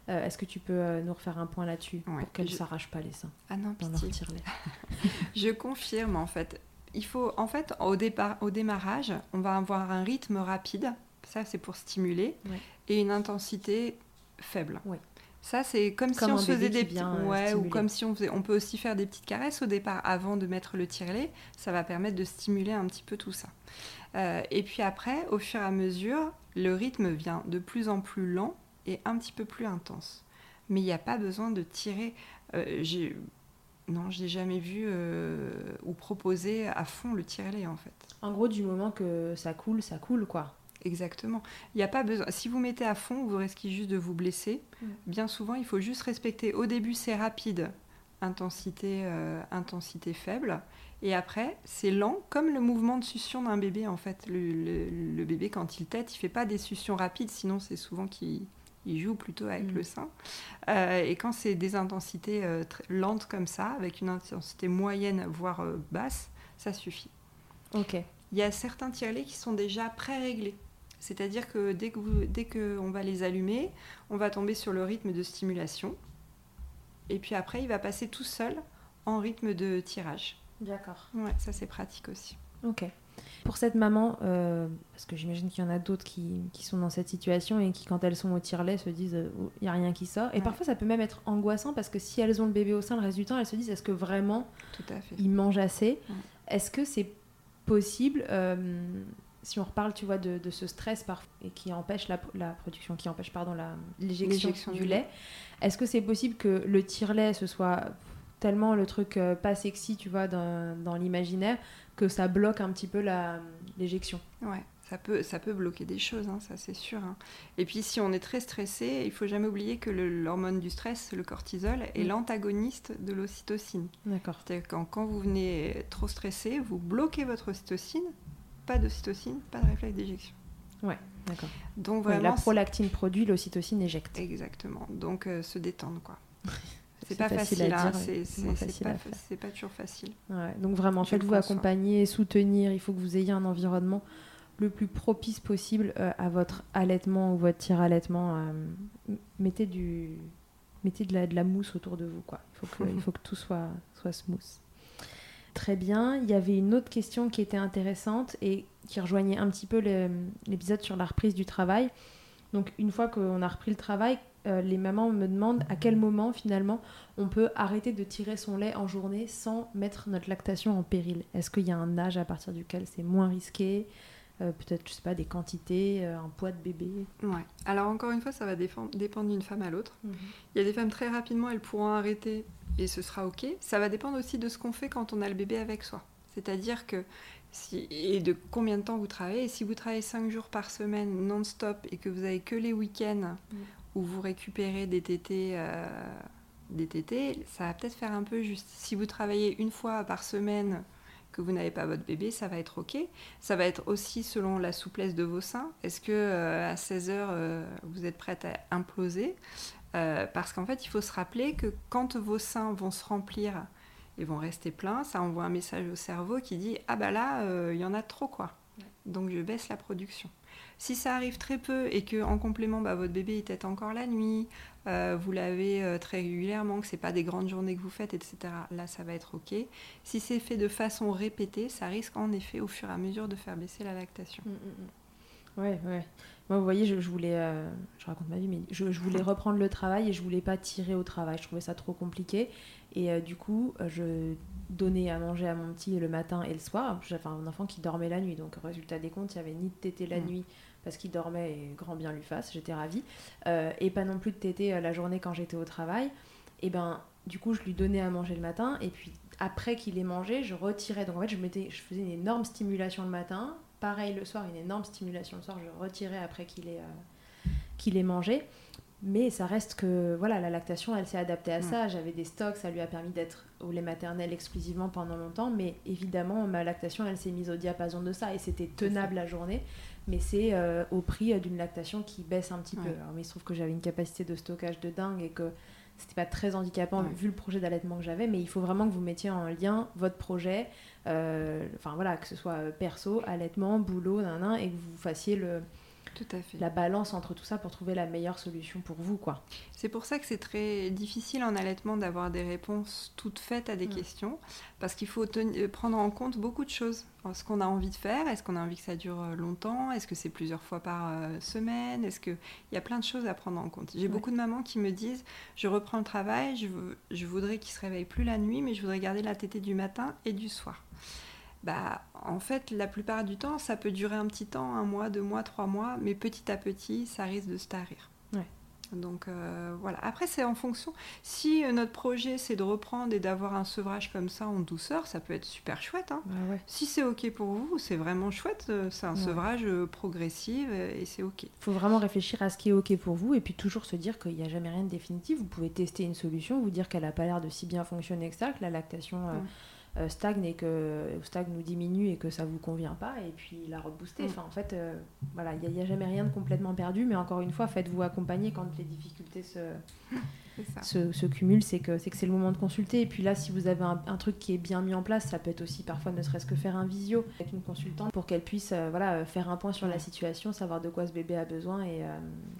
Euh, est-ce que tu peux euh, nous refaire un point là-dessus pour qu'elle ne s'arrache pas les seins Ah non, pitié. [laughs] [laughs] je confirme en fait. Il faut, en fait, au, départ, au démarrage, on va avoir un rythme rapide ça c'est pour stimuler, et une intensité faible. Ça, c'est comme, si on faisait des petits... Euh, ouais, ou comme si on faisait... On peut aussi faire des petites caresses au départ avant de mettre le tirelet. Ça va permettre de stimuler un petit peu tout ça. Euh, et puis après, au fur et à mesure, le rythme vient de plus en plus lent et un petit peu plus intense. Mais il n'y a pas besoin de tirer... Euh, j'ai... Non, je n'ai jamais vu ou proposé à fond le tirelet en fait. En gros, du moment que ça coule, ça coule quoi. Exactement. Il n'y a pas besoin. Si vous mettez à fond, vous risquez juste de vous blesser. Mm. Bien souvent, il faut juste respecter. Au début, c'est rapide, intensité, euh, intensité faible. Et après, c'est lent, comme le mouvement de succion d'un bébé, en fait. Le, bébé, quand il tète, il fait pas des suctions rapides, sinon c'est souvent qu'il joue plutôt avec mm. le sein. Euh, et quand c'est des intensités euh, lentes comme ça, avec une intensité moyenne, voire basse, ça suffit. Ok. Il y a certains tirelets qui sont déjà pré-réglés. C'est-à-dire que dès qu'on dès que va les allumer, on va tomber sur le rythme de stimulation. Et puis après, il va passer tout seul en rythme de tirage. D'accord. Ouais, ça c'est pratique aussi. Ok. Pour cette maman, euh, parce que j'imagine qu'il y en a d'autres qui, sont dans cette situation et qui, quand elles sont au tire-lait, se disent il euh, n'y a rien qui sort. Et parfois, ça peut même être angoissant parce que si elles ont le bébé au sein, le reste du temps, elles se disent est-ce que vraiment Tout à fait. ils mangent assez? Est-ce que c'est possible euh, si on reparle, tu vois, de, ce stress et qui empêche la, production, qui empêche, pardon, l'éjection du lait, est-ce que c'est possible que le tire-lait, ce soit tellement le truc euh, pas sexy, tu vois, dans, dans l'imaginaire, que ça bloque un petit peu l'éjection? Ouais, ça peut, ça peut bloquer des choses, hein, ça c'est sûr. Hein. Et puis si on est très stressé, il faut jamais oublier que l'hormone du stress, le cortisol, est mm. l'antagoniste de l'ocytocine. D'accord. C'est-à-dire quand, vous venez trop stressé, vous bloquez votre ocytocine, pas d'ocytocine, pas de réflexe d'éjection. Ouais, d'accord. Donc vraiment, la prolactine produit, l'ocytocine éjecte. Exactement. Donc euh, se détendre quoi. [laughs] C'est pas facile, à dire, c'est pas, toujours facile. Ouais, donc vraiment, faites-vous accompagner, soutenir. Il faut que vous ayez un environnement le plus propice possible euh, à votre allaitement ou votre tir-allaitement. Euh, mettez, du, mettez de, la, de la mousse autour de vous. Quoi. Il, faut que, il faut que tout soit, soit smooth. Très bien. Il y avait une autre question qui était intéressante et qui rejoignait un petit peu l'épisode sur la reprise du travail. Donc une fois qu'on a repris le travail, euh, les mamans me demandent à quel moment finalement on peut arrêter de tirer son lait en journée sans mettre notre lactation en péril. Est-ce qu'il y a un âge à partir duquel c'est moins risqué Peut-être, je sais pas, des quantités, un poids de bébé? Ouais. Alors encore une fois, ça va dépendre d'une femme à l'autre. Mhm. Il y a des femmes très rapidement, elles pourront arrêter et ce sera ok. Ça va dépendre aussi de ce qu'on fait quand on a le bébé avec soi. C'est-à-dire que si, et de combien de temps vous travaillez. Et si vous travaillez 5 jours par semaine non-stop et que vous avez que les week-ends mm. où vous récupérez des tétés, euh, des tétés, ça va peut-être faire un peu juste. Si vous travaillez une fois par semaine que vous n'avez pas votre bébé, ça va être ok. Ça va être aussi selon la souplesse de vos seins. Est-ce que euh, à 16 heures euh, vous êtes prête à imploser? Parce qu'en fait, il faut se rappeler que quand vos seins vont se remplir ils vont rester pleins, ça envoie un message au cerveau qui dit ah bah là euh, il y en a trop quoi. Donc je baisse la production. Si ça arrive très peu et que en complément bah, votre bébé est peut-être encore la nuit, euh, vous l'avez euh, très régulièrement, que c'est pas des grandes journées que vous faites, etc. Là ça va être ok. Si c'est fait de façon répétée, ça risque en effet au fur et à mesure de faire baisser la lactation. Oui, mm, mm, mm. Ouais, ouais. Moi, vous voyez, je, voulais, je raconte ma vie, mais je, je, voulais reprendre le travail et je voulais pas tirer au travail. Je trouvais ça trop compliqué. Et euh, du coup, euh, je donnais à manger à mon petit le matin et le soir. J'avais un enfant qui dormait la nuit, donc résultat des comptes, il n'y avait ni de tété la mm. nuit parce qu'il dormait et grand bien lui fasse, j'étais ravie. Euh, et pas non plus de tété la journée quand j'étais au travail. Et ben, du coup, je lui donnais à manger le matin et puis après qu'il ait mangé, je retirais. Donc en fait, je, mettais, je faisais une énorme stimulation le matin. Pareil le soir, une énorme stimulation le soir, je retirais après qu'il ait, qu'il ait mangé. Mais ça reste que voilà, la lactation, elle s'est adaptée à ça. J'avais des stocks, ça lui a permis d'être au lait maternel exclusivement pendant longtemps. Mais évidemment, ma lactation, elle s'est mise au diapason de ça et c'était tenable la journée. Mais c'est euh, au prix d'une lactation qui baisse un petit peu. Alors, mais il se trouve que j'avais une capacité de stockage de dingue et que c'était pas très handicapant vu le projet d'allaitement que j'avais. Mais il faut vraiment que vous mettiez en lien votre projet, euh, enfin voilà, que ce soit perso, allaitement, boulot, nan, et que vous fassiez le tout à fait. la balance entre tout ça pour trouver la meilleure solution pour vous. quoi. C'est pour ça que c'est très difficile en allaitement d'avoir des réponses toutes faites à des mm. questions, parce qu'il faut euh, prendre en compte beaucoup de choses. Ce qu'on a envie de faire, est-ce qu'on a envie que ça dure euh, longtemps, est-ce que c'est plusieurs fois par euh, semaine, est-ce qu'il y a plein de choses à prendre en compte. J'ai beaucoup de mamans qui me disent, je reprends le travail, je, je voudrais qu'il se réveille plus la nuit, mais je voudrais garder la tétée du matin et du soir bah, en fait, la plupart du temps, ça peut durer un petit temps, un mois, deux mois, trois mois, mais petit à petit, ça risque de se tarir. Donc euh, voilà. Après, c'est en fonction. Si euh, notre projet, c'est de reprendre et d'avoir un sevrage comme ça en douceur, ça peut être super chouette. Hein. Bah si c'est OK pour vous, c'est vraiment chouette. Euh, c'est un sevrage progressif et c'est OK. Il faut vraiment réfléchir à ce qui est OK pour vous et puis toujours se dire qu'il n'y a jamais rien de définitif. Vous pouvez tester une solution, vous dire qu'elle n'a pas l'air de si bien fonctionner que ça, que la lactation. Euh, stagne et que stagne ou diminue et que ça vous convient pas et puis la rebooster. Mm. Enfin, en fait, euh, voilà, il n'y a, jamais rien de complètement perdu, mais encore une fois, faites-vous accompagner quand les difficultés se, [laughs] se, se, cumulent, c'est que c'est que c'est le moment de consulter. Et puis là, si vous avez un, truc qui est bien mis en place, ça peut être aussi parfois ne serait-ce que faire un visio avec une consultante pour qu'elle puisse euh, voilà faire un point sur la situation, savoir de quoi ce bébé a besoin. Et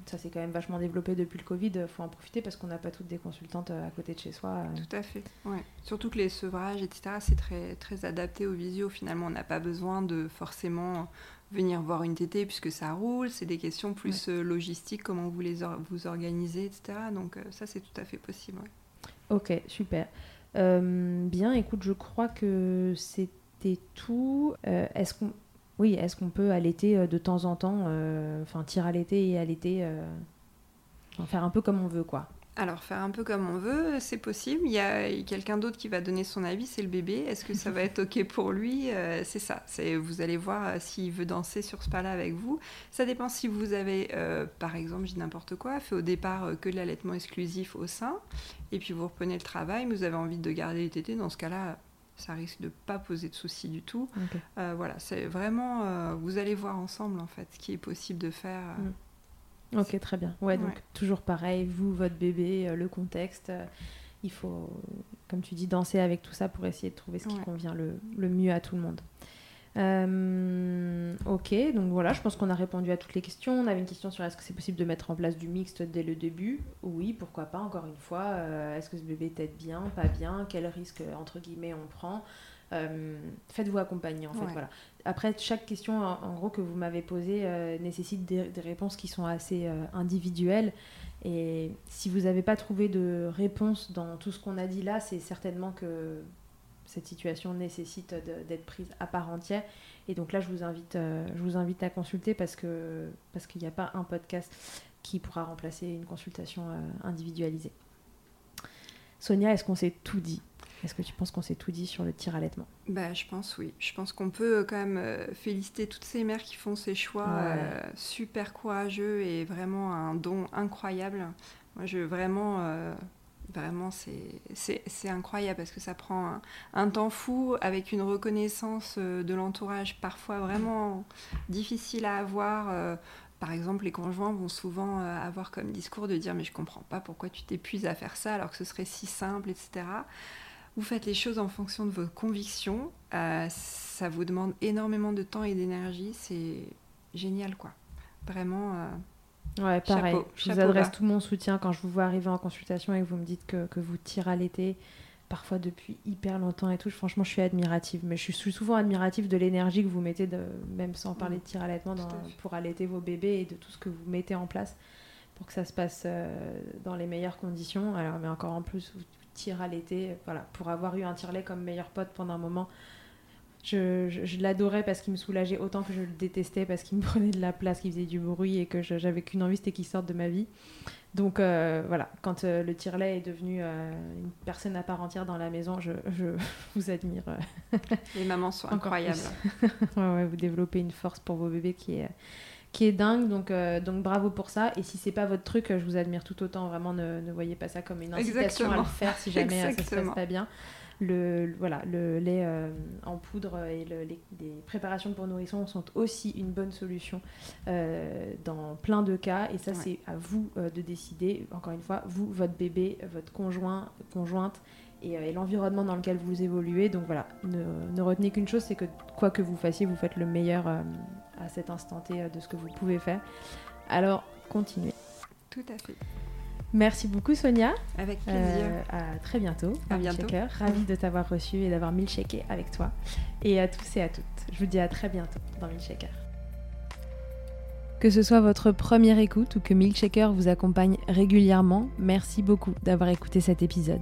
ça, c'est quand même vachement développé depuis le Covid. Il faut en profiter parce qu'on n'a pas toutes des consultantes à côté de chez soi. Tout à fait. Ouais. Surtout que les sevrages, etc c'est très, très adapté au visio. Finalement, on n'a pas besoin de forcément venir voir une TT puisque ça roule. C'est des questions plus euh, logistiques, comment vous les vous organisez, etc. Donc euh, ça, c'est tout à fait possible. Ok, super. Euh, bien, écoute, je crois que c'était tout. est-ce qu'on oui, est-ce qu'on peut allaiter de temps en temps, enfin tirer à l'été et allaiter, faire un peu comme on veut, quoi? Alors, faire un peu comme on veut, c'est possible. Il y a quelqu'un d'autre qui va donner son avis, c'est le bébé. Est-ce que ça va être OK pour lui? Euh, C'est ça. Vous allez voir euh, s'il veut danser sur ce pas-là avec vous. Ça dépend si vous avez, euh, par exemple, je dis n'importe quoi, fait au départ que de l'allaitement exclusif au sein, et puis vous reprenez le travail, mais vous avez envie de garder les tétés. Dans ce cas-là, ça risque de ne pas poser de soucis du tout. voilà, c'est vraiment, vous allez voir ensemble en fait ce qui est possible de faire. Mm. Ok, très bien. Ouais, donc toujours pareil, vous, votre bébé, euh, le contexte. Euh, il faut, comme tu dis, danser avec tout ça pour essayer de trouver ce qui convient le, le, mieux à tout le monde. Euh, ok, donc voilà, je pense qu'on a répondu à toutes les questions. On avait une question sur est-ce que c'est possible de mettre en place du mixte dès le début Oui, pourquoi pas, encore une fois. est-ce que ce bébé t'aide bien, pas bien Quel risque, entre guillemets, on prend? Faites-vous accompagner, en fait. Voilà. Après, chaque question, en, gros, que vous m'avez posée euh, nécessite des, réponses qui sont assez euh, individuelles. Et si vous n'avez pas trouvé de réponse dans tout ce qu'on a dit là, c'est certainement que cette situation nécessite d'être prise à part entière. Et donc là, je vous invite, je vous invite à consulter parce que parce qu'il n'y a pas un podcast qui pourra remplacer une consultation individualisée. Sonia, est-ce qu'on s'est tout dit? Est-ce que tu penses qu'on s'est tout dit sur le tir allaitement bah, Je pense oui. Je pense qu'on peut euh, quand même euh, féliciter toutes ces mères qui font ces choix euh, super courageux et vraiment un don incroyable. Moi, je vraiment, vraiment c'est incroyable parce que ça prend un, temps fou avec une reconnaissance de l'entourage parfois vraiment difficile à avoir. par exemple, les conjoints vont souvent avoir comme discours de dire mais je comprends pas pourquoi tu t'épuises à faire ça alors que ce serait si simple, etc. Vous faites les choses en fonction de vos convictions. Euh, ça vous demande énormément de temps et d'énergie. C'est génial, quoi. Vraiment. Euh, ouais, pareil. je vous adresse tout mon soutien quand je vous vois arriver en consultation et que vous me dites que, que vous tirez à l'été, parfois depuis hyper longtemps et tout. Franchement, je suis admirative. Mais je suis souvent admirative de l'énergie que vous mettez, de, même sans parler de tir allaitement, pour allaiter vos bébés et de tout ce que vous mettez en place pour que ça se passe euh, dans les meilleures conditions. Alors, mais encore en plus, vous tir à l'été. Voilà, pour avoir eu un tire-lait comme meilleur pote pendant un moment. Je, l'adorais parce qu'il me soulageait autant que je le détestais parce qu'il me [laughs] prenait de la place, qu'il faisait du bruit et que j'avais qu'une envie, c'était qu'il sorte de ma vie. Donc euh, voilà, quand euh, le tire-lait est devenu euh, une personne à part entière dans la maison, je, [laughs] vous admire. Les mamans sont incroyables. [laughs] vous développez une force pour vos bébés qui est, qui est dingue. Donc, euh, donc bravo pour ça. Et si c'est pas votre truc, je vous admire tout autant. Vraiment, ne, ne voyez pas ça comme une incitation à le faire si jamais euh, ça se passe pas bien. Le, voilà, le lait euh, en poudre et les, préparations pour nourrissons sont aussi une bonne solution dans plein de cas. Et ça, c'est à vous de décider. Encore une fois, vous, votre bébé, votre conjoint, conjointe et, l'environnement dans lequel vous évoluez. Donc voilà, ne, ne retenez qu'une chose, c'est que quoi que vous fassiez, vous faites le meilleur à cet instant T euh, de ce que vous pouvez faire. Alors, continuez. Tout à fait. Merci beaucoup Sonia. Avec plaisir. Euh, à très bientôt. À bientôt. Ravi de t'avoir reçu et d'avoir milkshaké avec toi. Et à tous et à toutes. Je vous dis à très bientôt dans Milkshaker. Que ce soit votre première écoute ou que Milkshaker vous accompagne régulièrement, merci beaucoup d'avoir écouté cet épisode.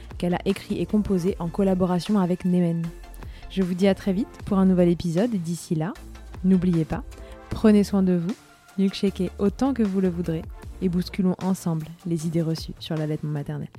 qu'elle a écrit et composé en collaboration avec Nemen. Je vous dis à très vite pour un nouvel épisode et d'ici là, n'oubliez pas, prenez soin de vous, milkshakez autant que vous le voudrez et bousculons ensemble les idées reçues sur l'allaitement maternel.